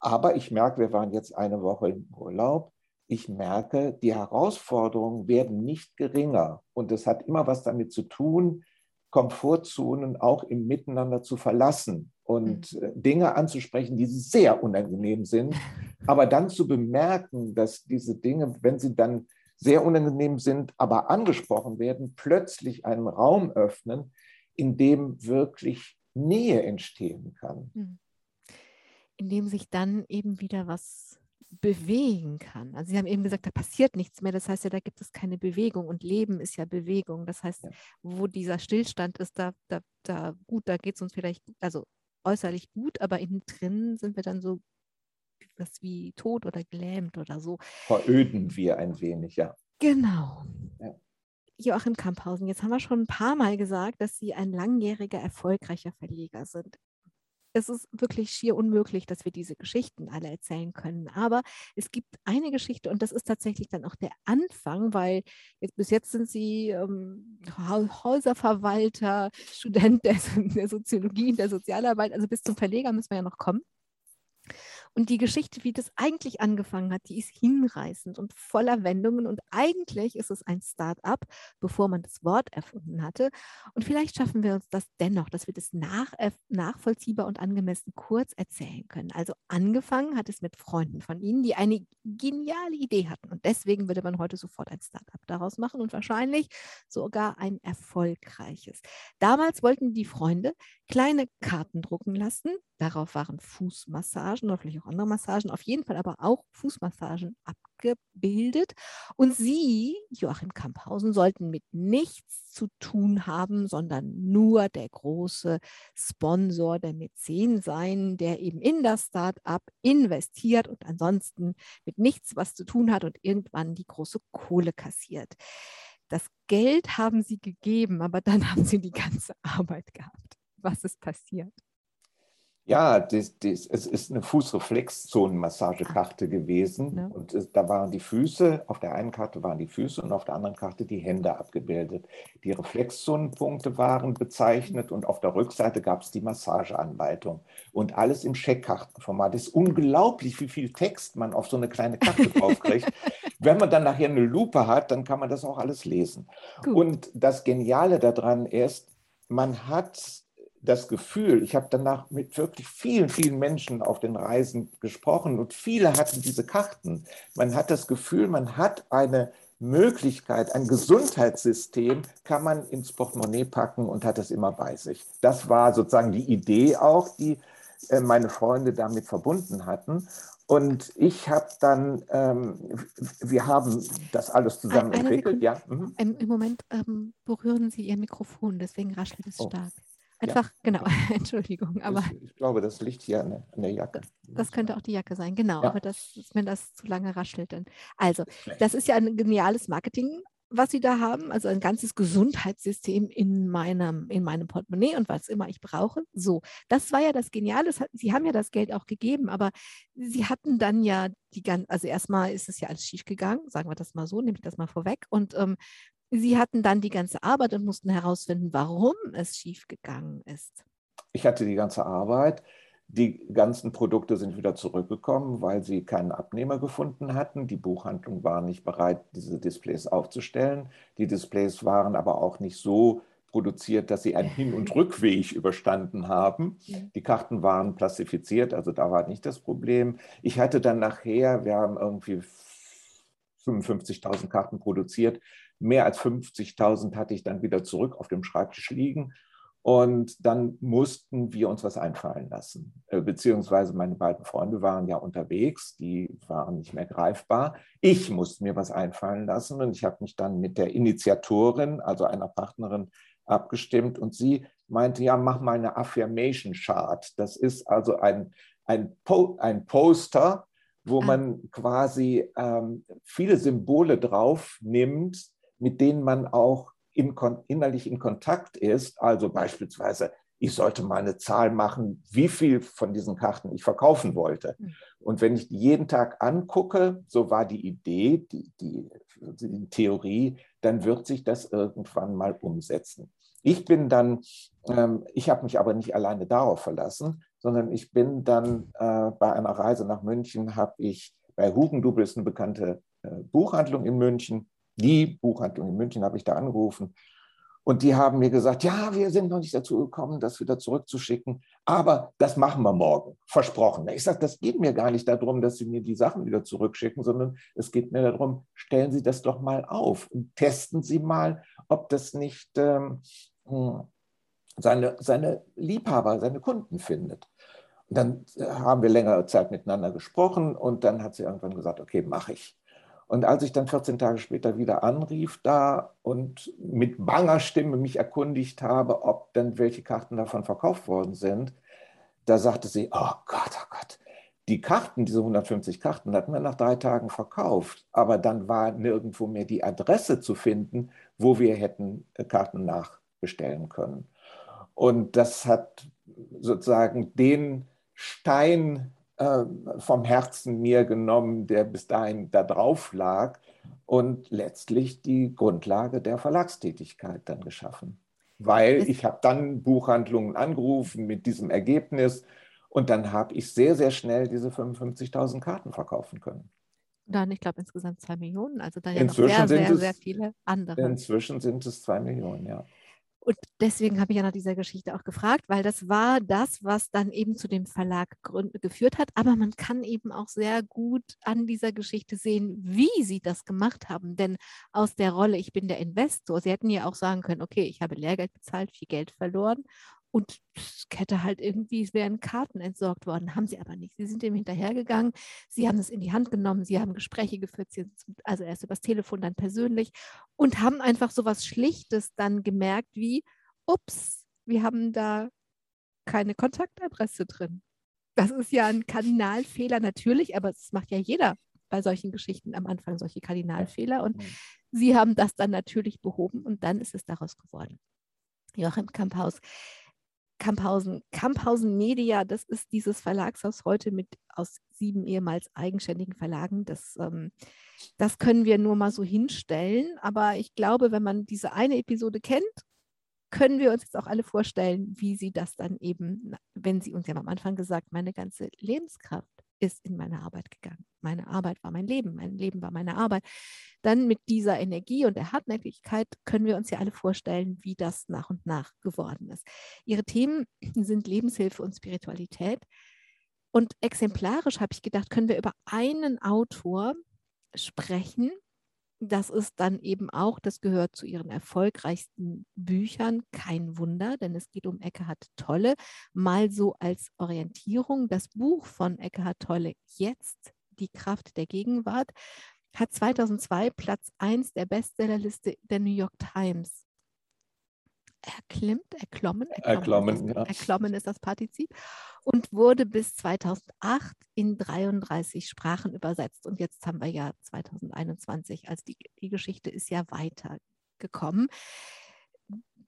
aber ich merke, wir waren jetzt eine Woche im Urlaub ich merke, die Herausforderungen werden nicht geringer. Und es hat immer was damit zu tun, Komfortzonen auch im Miteinander zu verlassen und mhm. Äh, Dinge anzusprechen, die sehr unangenehm sind, aber dann zu bemerken, dass diese Dinge, wenn sie dann sehr unangenehm sind, aber angesprochen werden, plötzlich einen Raum öffnen, in dem wirklich Nähe entstehen kann. Mhm. In dem sich dann eben wieder was bewegen kann. Also Sie haben eben gesagt, da passiert nichts mehr. Das heißt ja, da gibt es keine Bewegung und Leben ist ja Bewegung. Das heißt, ja. wo dieser Stillstand ist, da, da, da gut, da geht es uns vielleicht, also äußerlich gut, aber innen drin sind wir dann so was wie tot oder gelähmt oder so. Veröden wir ein wenig, ja. Genau. Ja. Joachim Kamphausen, jetzt haben wir schon ein paar Mal gesagt, dass Sie ein langjähriger, erfolgreicher Verleger sind es ist wirklich schier unmöglich, dass wir diese Geschichten alle erzählen können. Aber es gibt eine Geschichte und das ist tatsächlich dann auch der Anfang, weil jetzt, bis jetzt sind Sie ähm, Häuserverwalter, Student der, der Soziologie, der Sozialarbeit, also bis zum Verleger müssen wir ja noch kommen. Und die Geschichte, wie das eigentlich angefangen hat, die ist hinreißend und voller Wendungen. Und eigentlich ist es ein Start-up, bevor man das Wort erfunden hatte. Und vielleicht schaffen wir uns das dennoch, dass wir das nach, nachvollziehbar und angemessen kurz erzählen können. Also angefangen hat es mit Freunden von Ihnen, die eine geniale Idee hatten. Und deswegen würde man heute sofort ein Start-up daraus machen und wahrscheinlich sogar ein erfolgreiches. Damals wollten die Freunde kleine Karten drucken lassen. Darauf waren Fußmassagen oder auch andere Massagen, auf jeden Fall aber auch Fußmassagen abgebildet. Und Sie, Joachim Kamphausen, sollten mit nichts zu tun haben, sondern nur der große Sponsor, der Mäzen sein, der eben in das Start-up investiert und ansonsten mit nichts was zu tun hat und irgendwann die große Kohle kassiert. Das Geld haben Sie gegeben, aber dann haben Sie die ganze Arbeit gehabt was ist passiert? Ja, das, das, es ist eine Fußreflexzonenmassagekarte gewesen. Ja. Und es, da waren die Füße, auf der einen Karte waren die Füße und auf der anderen Karte die Hände abgebildet. Die Reflexzonenpunkte waren bezeichnet und auf der Rückseite gab es die Massageanleitung. Und alles im Checkkartenformat. Es ist unglaublich, wie viel Text man auf so eine kleine Karte draufkriegt. Wenn man dann nachher eine Lupe hat, dann kann man das auch alles lesen. Gut. Und das Geniale daran ist, man hat das Gefühl, ich habe danach mit wirklich vielen, vielen Menschen auf den Reisen gesprochen und viele hatten diese Karten. Man hat das Gefühl, man hat eine Möglichkeit, ein Gesundheitssystem kann man ins Portemonnaie packen und hat es immer bei sich. Das war sozusagen die Idee auch, die äh, meine Freunde damit verbunden hatten. Und ich habe dann, ähm, wir haben das alles zusammen eine entwickelt. Ja. Mhm. Im, Im, Moment ähm, berühren Sie Ihr Mikrofon, deswegen raschelt es oh. stark. Einfach, ja. genau, Entschuldigung. Aber ich, ich, glaube, das liegt hier an der, an der Jacke. Das könnte auch die Jacke sein, genau. Ja. Aber das, wenn das zu lange raschelt, dann. Also, das ist ja ein geniales Marketing, was Sie da haben. Also ein ganzes Gesundheitssystem in meinem, in meinem Portemonnaie und was immer ich brauche. So, das war ja das Geniale. Sie haben ja das Geld auch gegeben, aber Sie hatten dann ja die ganze, also erstmal ist es ja alles schiefgegangen, sagen wir das mal so, nehme ich das mal vorweg. Und ähm, Sie hatten dann die ganze Arbeit und mussten herausfinden, warum es schiefgegangen ist. Ich hatte die ganze Arbeit. Die ganzen Produkte sind wieder zurückgekommen, weil sie keinen Abnehmer gefunden hatten. Die Buchhandlung war nicht bereit, diese Displays aufzustellen. Die Displays waren aber auch nicht so produziert, dass sie einen Hin- und Rückweg überstanden haben. Die Karten waren plastifiziert, also da war nicht das Problem. Ich hatte dann nachher, wir haben irgendwie 55.000 Karten produziert, Mehr als 50.000 hatte ich dann wieder zurück auf dem Schreibtisch liegen. Und dann mussten wir uns was einfallen lassen. Äh, beziehungsweise meine beiden Freunde waren ja unterwegs, die waren nicht mehr greifbar. Ich musste mir was einfallen lassen und ich habe mich dann mit der Initiatorin, also einer Partnerin, abgestimmt und sie meinte, ja, mach mal eine Affirmation Chart. Das ist also ein, ein, po ein Poster, wo ah. man quasi ähm, viele Symbole drauf nimmt, mit denen man auch in, innerlich in Kontakt ist. Also beispielsweise, ich sollte mal eine Zahl machen, wie viel von diesen Karten ich verkaufen wollte. Hm. Und wenn ich die jeden Tag angucke, so war die Idee, die, die, die Theorie, dann wird sich das irgendwann mal umsetzen. Ich bin dann, ähm, ich habe mich aber nicht alleine darauf verlassen, sondern ich bin dann äh, bei einer Reise nach München, habe ich bei Hugendubel ist eine bekannte äh, Buchhandlung in München, die Buchhandlung in München habe ich da angerufen. Und die haben mir gesagt, ja, wir sind noch nicht dazu gekommen, das wieder zurückzuschicken, aber das machen wir morgen, versprochen. Ich sage, das geht mir gar nicht darum, dass Sie mir die Sachen wieder zurückschicken, sondern es geht mir darum, stellen Sie das doch mal auf und testen Sie mal, ob das nicht ähm, hm, seine, seine Liebhaber, seine Kunden findet. Und dann äh, haben wir längere Zeit miteinander gesprochen und dann hat sie irgendwann gesagt, okay, mache ich. Und als ich dann 14 Tage später wieder anrief da und mit banger Stimme mich erkundigt habe, ob denn welche Karten davon verkauft worden sind, da sagte sie, oh Gott, oh Gott, die Karten, diese 150 Karten, hatten wir nach drei Tagen verkauft, aber dann war nirgendwo mehr die Adresse zu finden, wo wir hätten äh, Karten nachbestellen können. Und das hat sozusagen den Stein vom Herzen mir genommen, der bis dahin da drauf lag und letztlich die Grundlage der Verlagstätigkeit dann geschaffen. Weil ich habe dann Buchhandlungen angerufen mit diesem Ergebnis Und dann habe ich sehr, sehr schnell diese 55.000 Karten verkaufen können. Dann, ich glaube, insgesamt zwei Millionen. Also dann ja Inzwischen noch sehr, sind sehr, es- sehr viele andere. Inzwischen sind es zwei Millionen, ja. Und deswegen habe ich ja nach dieser Geschichte auch gefragt, weil das war das, was dann eben zu dem Verlag geführt hat. Aber man kann eben auch sehr gut an dieser Geschichte sehen, wie sie das gemacht haben. Denn aus der Rolle, ich bin der Investor, sie hätten ja auch sagen können, okay, ich habe Lehrgeld bezahlt, viel Geld verloren und es hätte halt irgendwie, es wären Karten entsorgt worden. Haben sie aber nicht. Sie sind dem hinterhergegangen, sie haben es in die Hand genommen, sie haben Gespräche geführt, also erst übers Telefon, dann persönlich und haben einfach so was Schlichtes dann gemerkt wie, ups, wir haben da keine Kontaktadresse drin. Das ist ja ein Kardinalfehler natürlich, aber das macht ja jeder bei solchen Geschichten am Anfang solche Kardinalfehler. Und sie haben das dann natürlich behoben und dann ist es daraus geworden. Joachim Kamphaus. Kamphausen, Kamphausen Media, das ist dieses Verlagshaus heute mit aus sieben ehemals eigenständigen Verlagen. Das, ähm, das können wir nur mal so hinstellen. Aber ich glaube, wenn man diese eine Episode kennt, können wir uns jetzt auch alle vorstellen, wie sie das dann eben, wenn sie uns ja am Anfang gesagt, meine ganze Lebenskraft ist in meine Arbeit gegangen. Meine Arbeit war mein Leben, mein Leben war meine Arbeit. Dann mit dieser Energie und der Hartnäckigkeit können wir uns ja alle vorstellen, wie das nach und nach geworden ist. Ihre Themen sind Lebenshilfe und Spiritualität. Und exemplarisch habe ich gedacht, können wir über einen Autor sprechen. Das ist dann eben auch, das gehört zu ihren erfolgreichsten Büchern. Kein Wunder, denn es geht um Eckhart Tolle. Mal so als Orientierung. Das Buch von Eckhart Tolle, Jetzt, die Kraft der Gegenwart, hat 2002 Platz 1 der Bestsellerliste der New York Times erklimmt, erklommen, Erklommen, ist das, ja. erklommen ist das Partizip und wurde bis 2008 in 33 Sprachen übersetzt. Und jetzt haben wir ja 2021, also die, die Geschichte ist ja weitergekommen.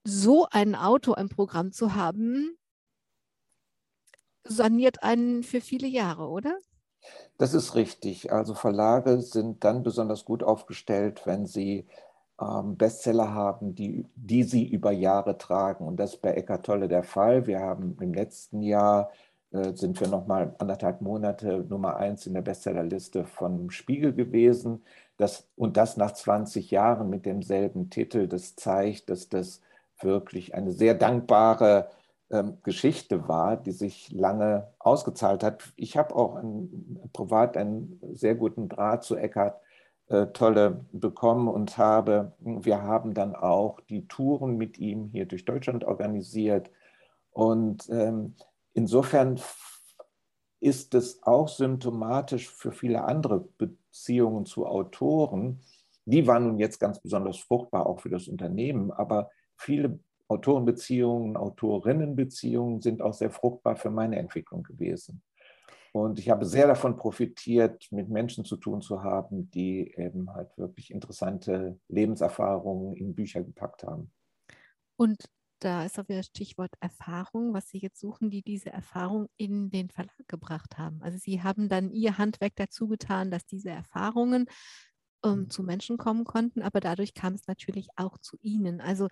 So ein Auto im Programm zu haben, saniert einen für viele Jahre, oder? Das ist richtig. Also Verlage sind dann besonders gut aufgestellt, wenn sie Bestseller haben, die, die sie über Jahre tragen. Und das ist bei Eckart Tolle der Fall. Wir haben im letzten Jahr äh, sind wir noch mal anderthalb Monate Nummer eins in der Bestsellerliste von Spiegel gewesen. Das, und das nach 20 Jahren mit demselben Titel. Das zeigt, dass das wirklich eine sehr dankbare ähm, Geschichte war, die sich lange ausgezahlt hat. Ich habe auch ein, privat einen sehr guten Draht zu Eckart Tolle bekommen und habe, wir haben dann auch die Touren mit ihm hier durch Deutschland organisiert. Und ähm, insofern ist es auch symptomatisch für viele andere Beziehungen zu Autoren. Die waren nun jetzt ganz besonders fruchtbar, auch für das Unternehmen, aber viele Autorenbeziehungen, Autorinnenbeziehungen sind auch sehr fruchtbar für meine Entwicklung gewesen. Und ich habe sehr davon profitiert, mit Menschen zu tun zu haben, die eben halt wirklich interessante Lebenserfahrungen in Bücher gepackt haben. Und da ist auch wieder das Stichwort Erfahrung, was Sie jetzt suchen, die diese Erfahrung in den Verlag gebracht haben. Also Sie haben dann Ihr Handwerk dazu getan, dass diese Erfahrungen ähm, zu Menschen kommen konnten, aber dadurch kam es natürlich auch zu Ihnen. Also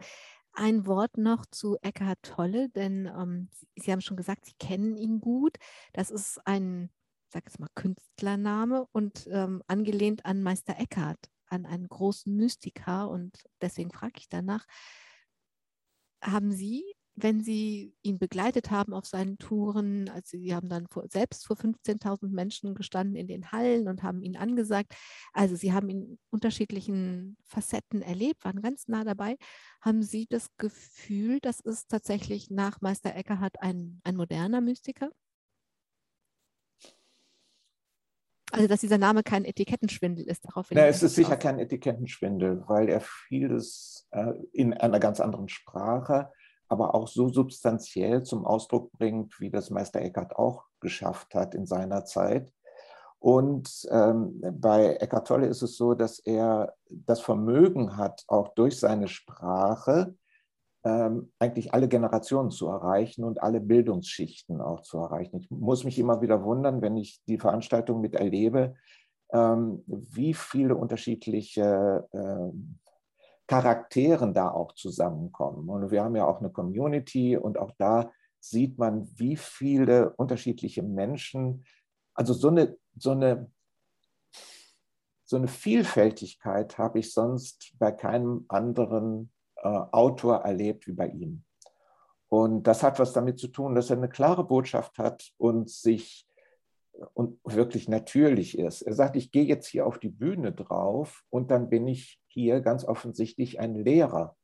ein Wort noch zu Eckhart Tolle, denn ähm, Sie, haben schon gesagt, Sie kennen ihn gut. Das ist ein, ich sag jetzt mal, Künstlername und ähm, angelehnt an Meister Eckhart, an einen großen Mystiker. Und deswegen frage ich danach, haben Sie, wenn Sie ihn begleitet haben auf seinen Touren, also Sie haben dann vor, selbst vor 15.000 Menschen gestanden in den Hallen und haben ihn angesagt, also Sie haben ihn in unterschiedlichen Facetten erlebt, waren ganz nah dabei, haben Sie das Gefühl, das ist tatsächlich nach Meister Eckhart ein, ein moderner Mystiker? Also, dass dieser Name kein Etikettenschwindel ist, darauf Na, es ist sicher raus. kein Etikettenschwindel, weil er vieles äh, in einer ganz anderen Sprache, aber auch so substanziell zum Ausdruck bringt, wie das Meister Eckhart auch geschafft hat in seiner Zeit. Und ähm, bei Eckhart Tolle ist es so, dass er das Vermögen hat, auch durch seine Sprache ähm, eigentlich alle Generationen zu erreichen und alle Bildungsschichten auch zu erreichen. Ich muss mich immer wieder wundern, wenn ich die Veranstaltung mit erlebe, ähm, wie viele unterschiedliche ähm, Charakteren da auch zusammenkommen. Und wir haben ja auch eine Community und auch da sieht man, wie viele unterschiedliche Menschen, also so eine, so eine, so eine Vielfältigkeit habe ich sonst bei keinem anderen äh, Autor erlebt wie bei ihm. Und das hat was damit zu tun, dass er eine klare Botschaft hat und sich und wirklich natürlich ist. Er sagt, ich gehe jetzt hier auf die Bühne drauf und dann bin ich hier ganz offensichtlich ein Lehrer,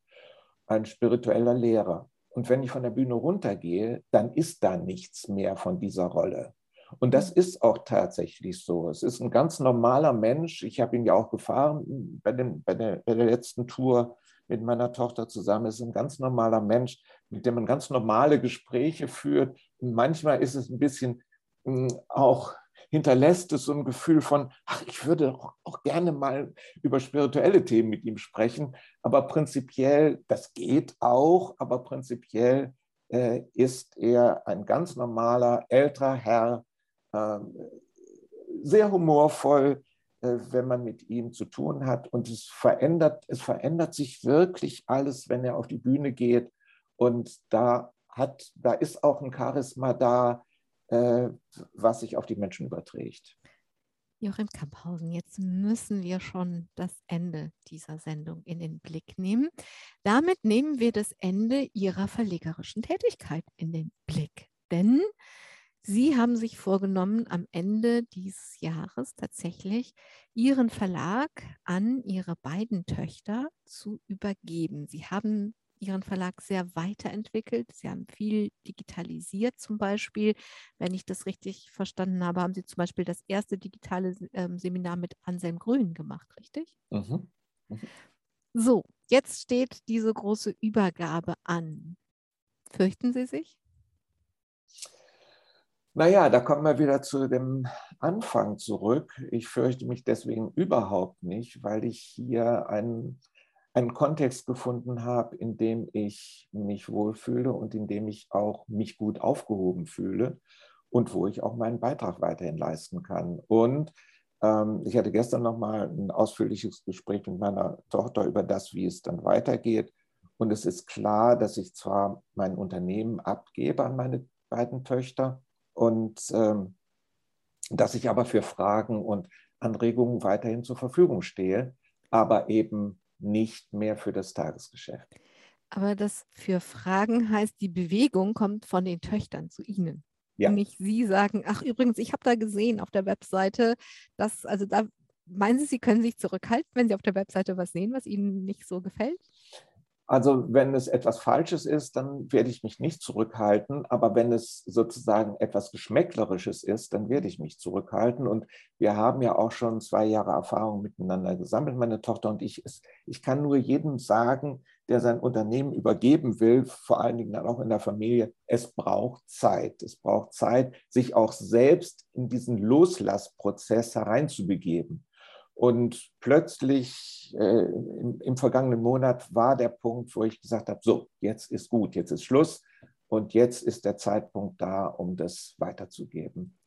ein spiritueller Lehrer. Und wenn ich von der Bühne runtergehe, dann ist da nichts mehr von dieser Rolle. Und das ist auch tatsächlich so. Es ist ein ganz normaler Mensch. Ich habe ihn ja auch gefahren bei, dem, bei, der, bei der letzten Tour mit meiner Tochter zusammen. Es ist ein ganz normaler Mensch, mit dem man ganz normale Gespräche führt. Und manchmal ist es ein bisschen auch hinterlässt es so ein Gefühl von, ach, ich würde auch gerne mal über spirituelle Themen mit ihm sprechen, aber prinzipiell, das geht auch, aber prinzipiell äh, ist er ein ganz normaler, älterer Herr, äh, sehr humorvoll, äh, wenn man mit ihm zu tun hat. Und es verändert, es verändert sich wirklich alles, wenn er auf die Bühne geht. Und da hat, da ist auch ein Charisma da, was sich auf die Menschen überträgt. Joachim Kamphausen, jetzt müssen wir schon das Ende dieser Sendung in den Blick nehmen. Damit nehmen wir das Ende Ihrer verlegerischen Tätigkeit in den Blick. Denn Sie haben sich vorgenommen, am Ende dieses Jahres tatsächlich Ihren Verlag an Ihre beiden Töchter zu übergeben. Sie haben Ihren Verlag sehr weiterentwickelt. Sie haben viel digitalisiert zum Beispiel. Wenn ich das richtig verstanden habe, haben Sie zum Beispiel das erste digitale ähm, Seminar mit Anselm Grün gemacht, richtig? Mhm. Mhm. So, jetzt steht diese große Übergabe an. Fürchten Sie sich? Naja, da kommen wir wieder zu dem Anfang zurück. Ich fürchte mich deswegen überhaupt nicht, weil ich hier einen einen Kontext gefunden habe, in dem ich mich wohlfühle und in dem ich auch mich gut aufgehoben fühle und wo ich auch meinen Beitrag weiterhin leisten kann. Und ähm, ich hatte gestern noch mal ein ausführliches Gespräch mit meiner Tochter über das, wie es dann weitergeht. Und es ist klar, dass ich zwar mein Unternehmen abgebe an meine beiden Töchter und ähm, dass ich aber für Fragen und Anregungen weiterhin zur Verfügung stehe, aber eben nicht mehr für das Tagesgeschäft. Aber das für Fragen heißt, die Bewegung kommt von den Töchtern zu Ihnen. Ja. Nicht Sie sagen, ach übrigens, ich habe da gesehen auf der Webseite, dass, also da meinen Sie, Sie können sich zurückhalten, wenn Sie auf der Webseite was sehen, was Ihnen nicht so gefällt? Also wenn es etwas Falsches ist, dann werde ich mich nicht zurückhalten. Aber wenn es sozusagen etwas Geschmäcklerisches ist, dann werde ich mich zurückhalten. Und wir haben ja auch schon zwei Jahre Erfahrung miteinander gesammelt, meine Tochter und ich. Ich kann nur jedem sagen, der sein Unternehmen übergeben will, vor allen Dingen dann auch in der Familie, es braucht Zeit. Es braucht Zeit, sich auch selbst in diesen Loslassprozess hereinzubegeben. Und plötzlich äh, im, im, vergangenen Monat war der Punkt, wo ich gesagt habe, so, jetzt ist gut, jetzt ist Schluss und jetzt ist der Zeitpunkt da, um das weiterzugeben.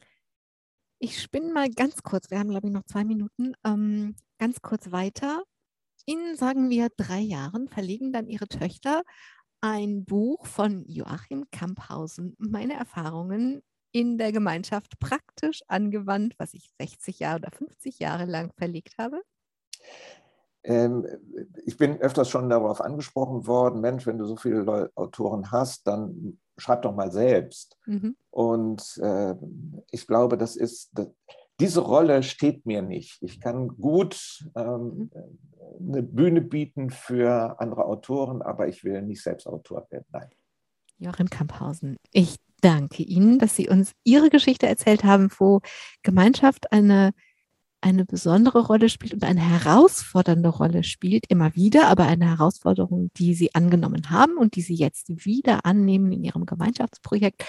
Ich spinne mal ganz kurz, wir haben, glaube ich, noch zwei Minuten, ähm, ganz kurz weiter. In, sagen wir, drei Jahren verlegen dann Ihre Töchter ein Buch von Joachim Kamphausen, meine Erfahrungen in der Gemeinschaft praktisch angewandt, was ich 60 Jahre oder 50 Jahre lang verlegt habe? Ähm, ich bin öfters schon darauf angesprochen worden, Mensch, wenn du so viele Autoren hast, dann schreib doch mal selbst. Mhm. Und äh, ich glaube, das ist, das, diese Rolle steht mir nicht. Ich kann gut ähm, mhm. eine Bühne bieten für andere Autoren, aber ich will nicht selbst Autor werden. Nein. Joachim Kamphausen, ich danke Ihnen, dass Sie uns Ihre Geschichte erzählt haben, wo Gemeinschaft eine, eine besondere Rolle spielt und eine herausfordernde Rolle spielt, immer wieder, aber eine Herausforderung, die Sie angenommen haben und die Sie jetzt wieder annehmen in Ihrem Gemeinschaftsprojekt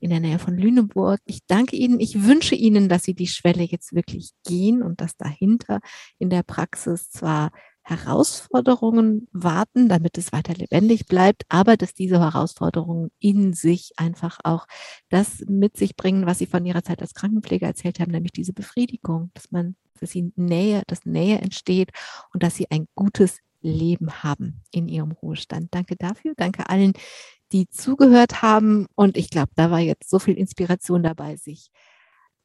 in der Nähe von Lüneburg. Ich danke Ihnen. Ich wünsche Ihnen, dass Sie die Schwelle jetzt wirklich gehen und dass dahinter in der Praxis zwar Herausforderungen warten, damit es weiter lebendig bleibt, aber dass diese Herausforderungen in sich einfach auch das mit sich bringen, was Sie von Ihrer Zeit als Krankenpfleger erzählt haben, nämlich diese Befriedigung, dass man, dass Sie Nähe, dass Nähe entsteht und dass Sie ein gutes Leben haben in Ihrem Ruhestand. Danke dafür. Danke allen, die zugehört haben. Und ich glaube, da war jetzt so viel Inspiration dabei, sich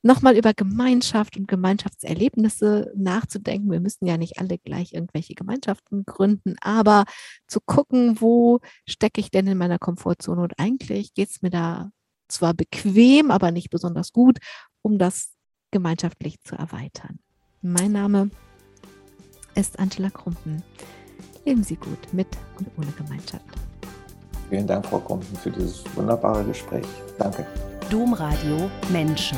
nochmal über Gemeinschaft und Gemeinschaftserlebnisse nachzudenken. Wir müssen ja nicht alle gleich irgendwelche Gemeinschaften gründen, aber zu gucken, wo stecke ich denn in meiner Komfortzone und eigentlich geht es mir da zwar bequem, aber nicht besonders gut, um das gemeinschaftlich zu erweitern. Mein Name ist Angela Krumpen. Leben Sie gut mit und ohne Gemeinschaft. Vielen Dank, Frau Krumpen, für dieses wunderbare Gespräch. Danke. Domradio Menschen.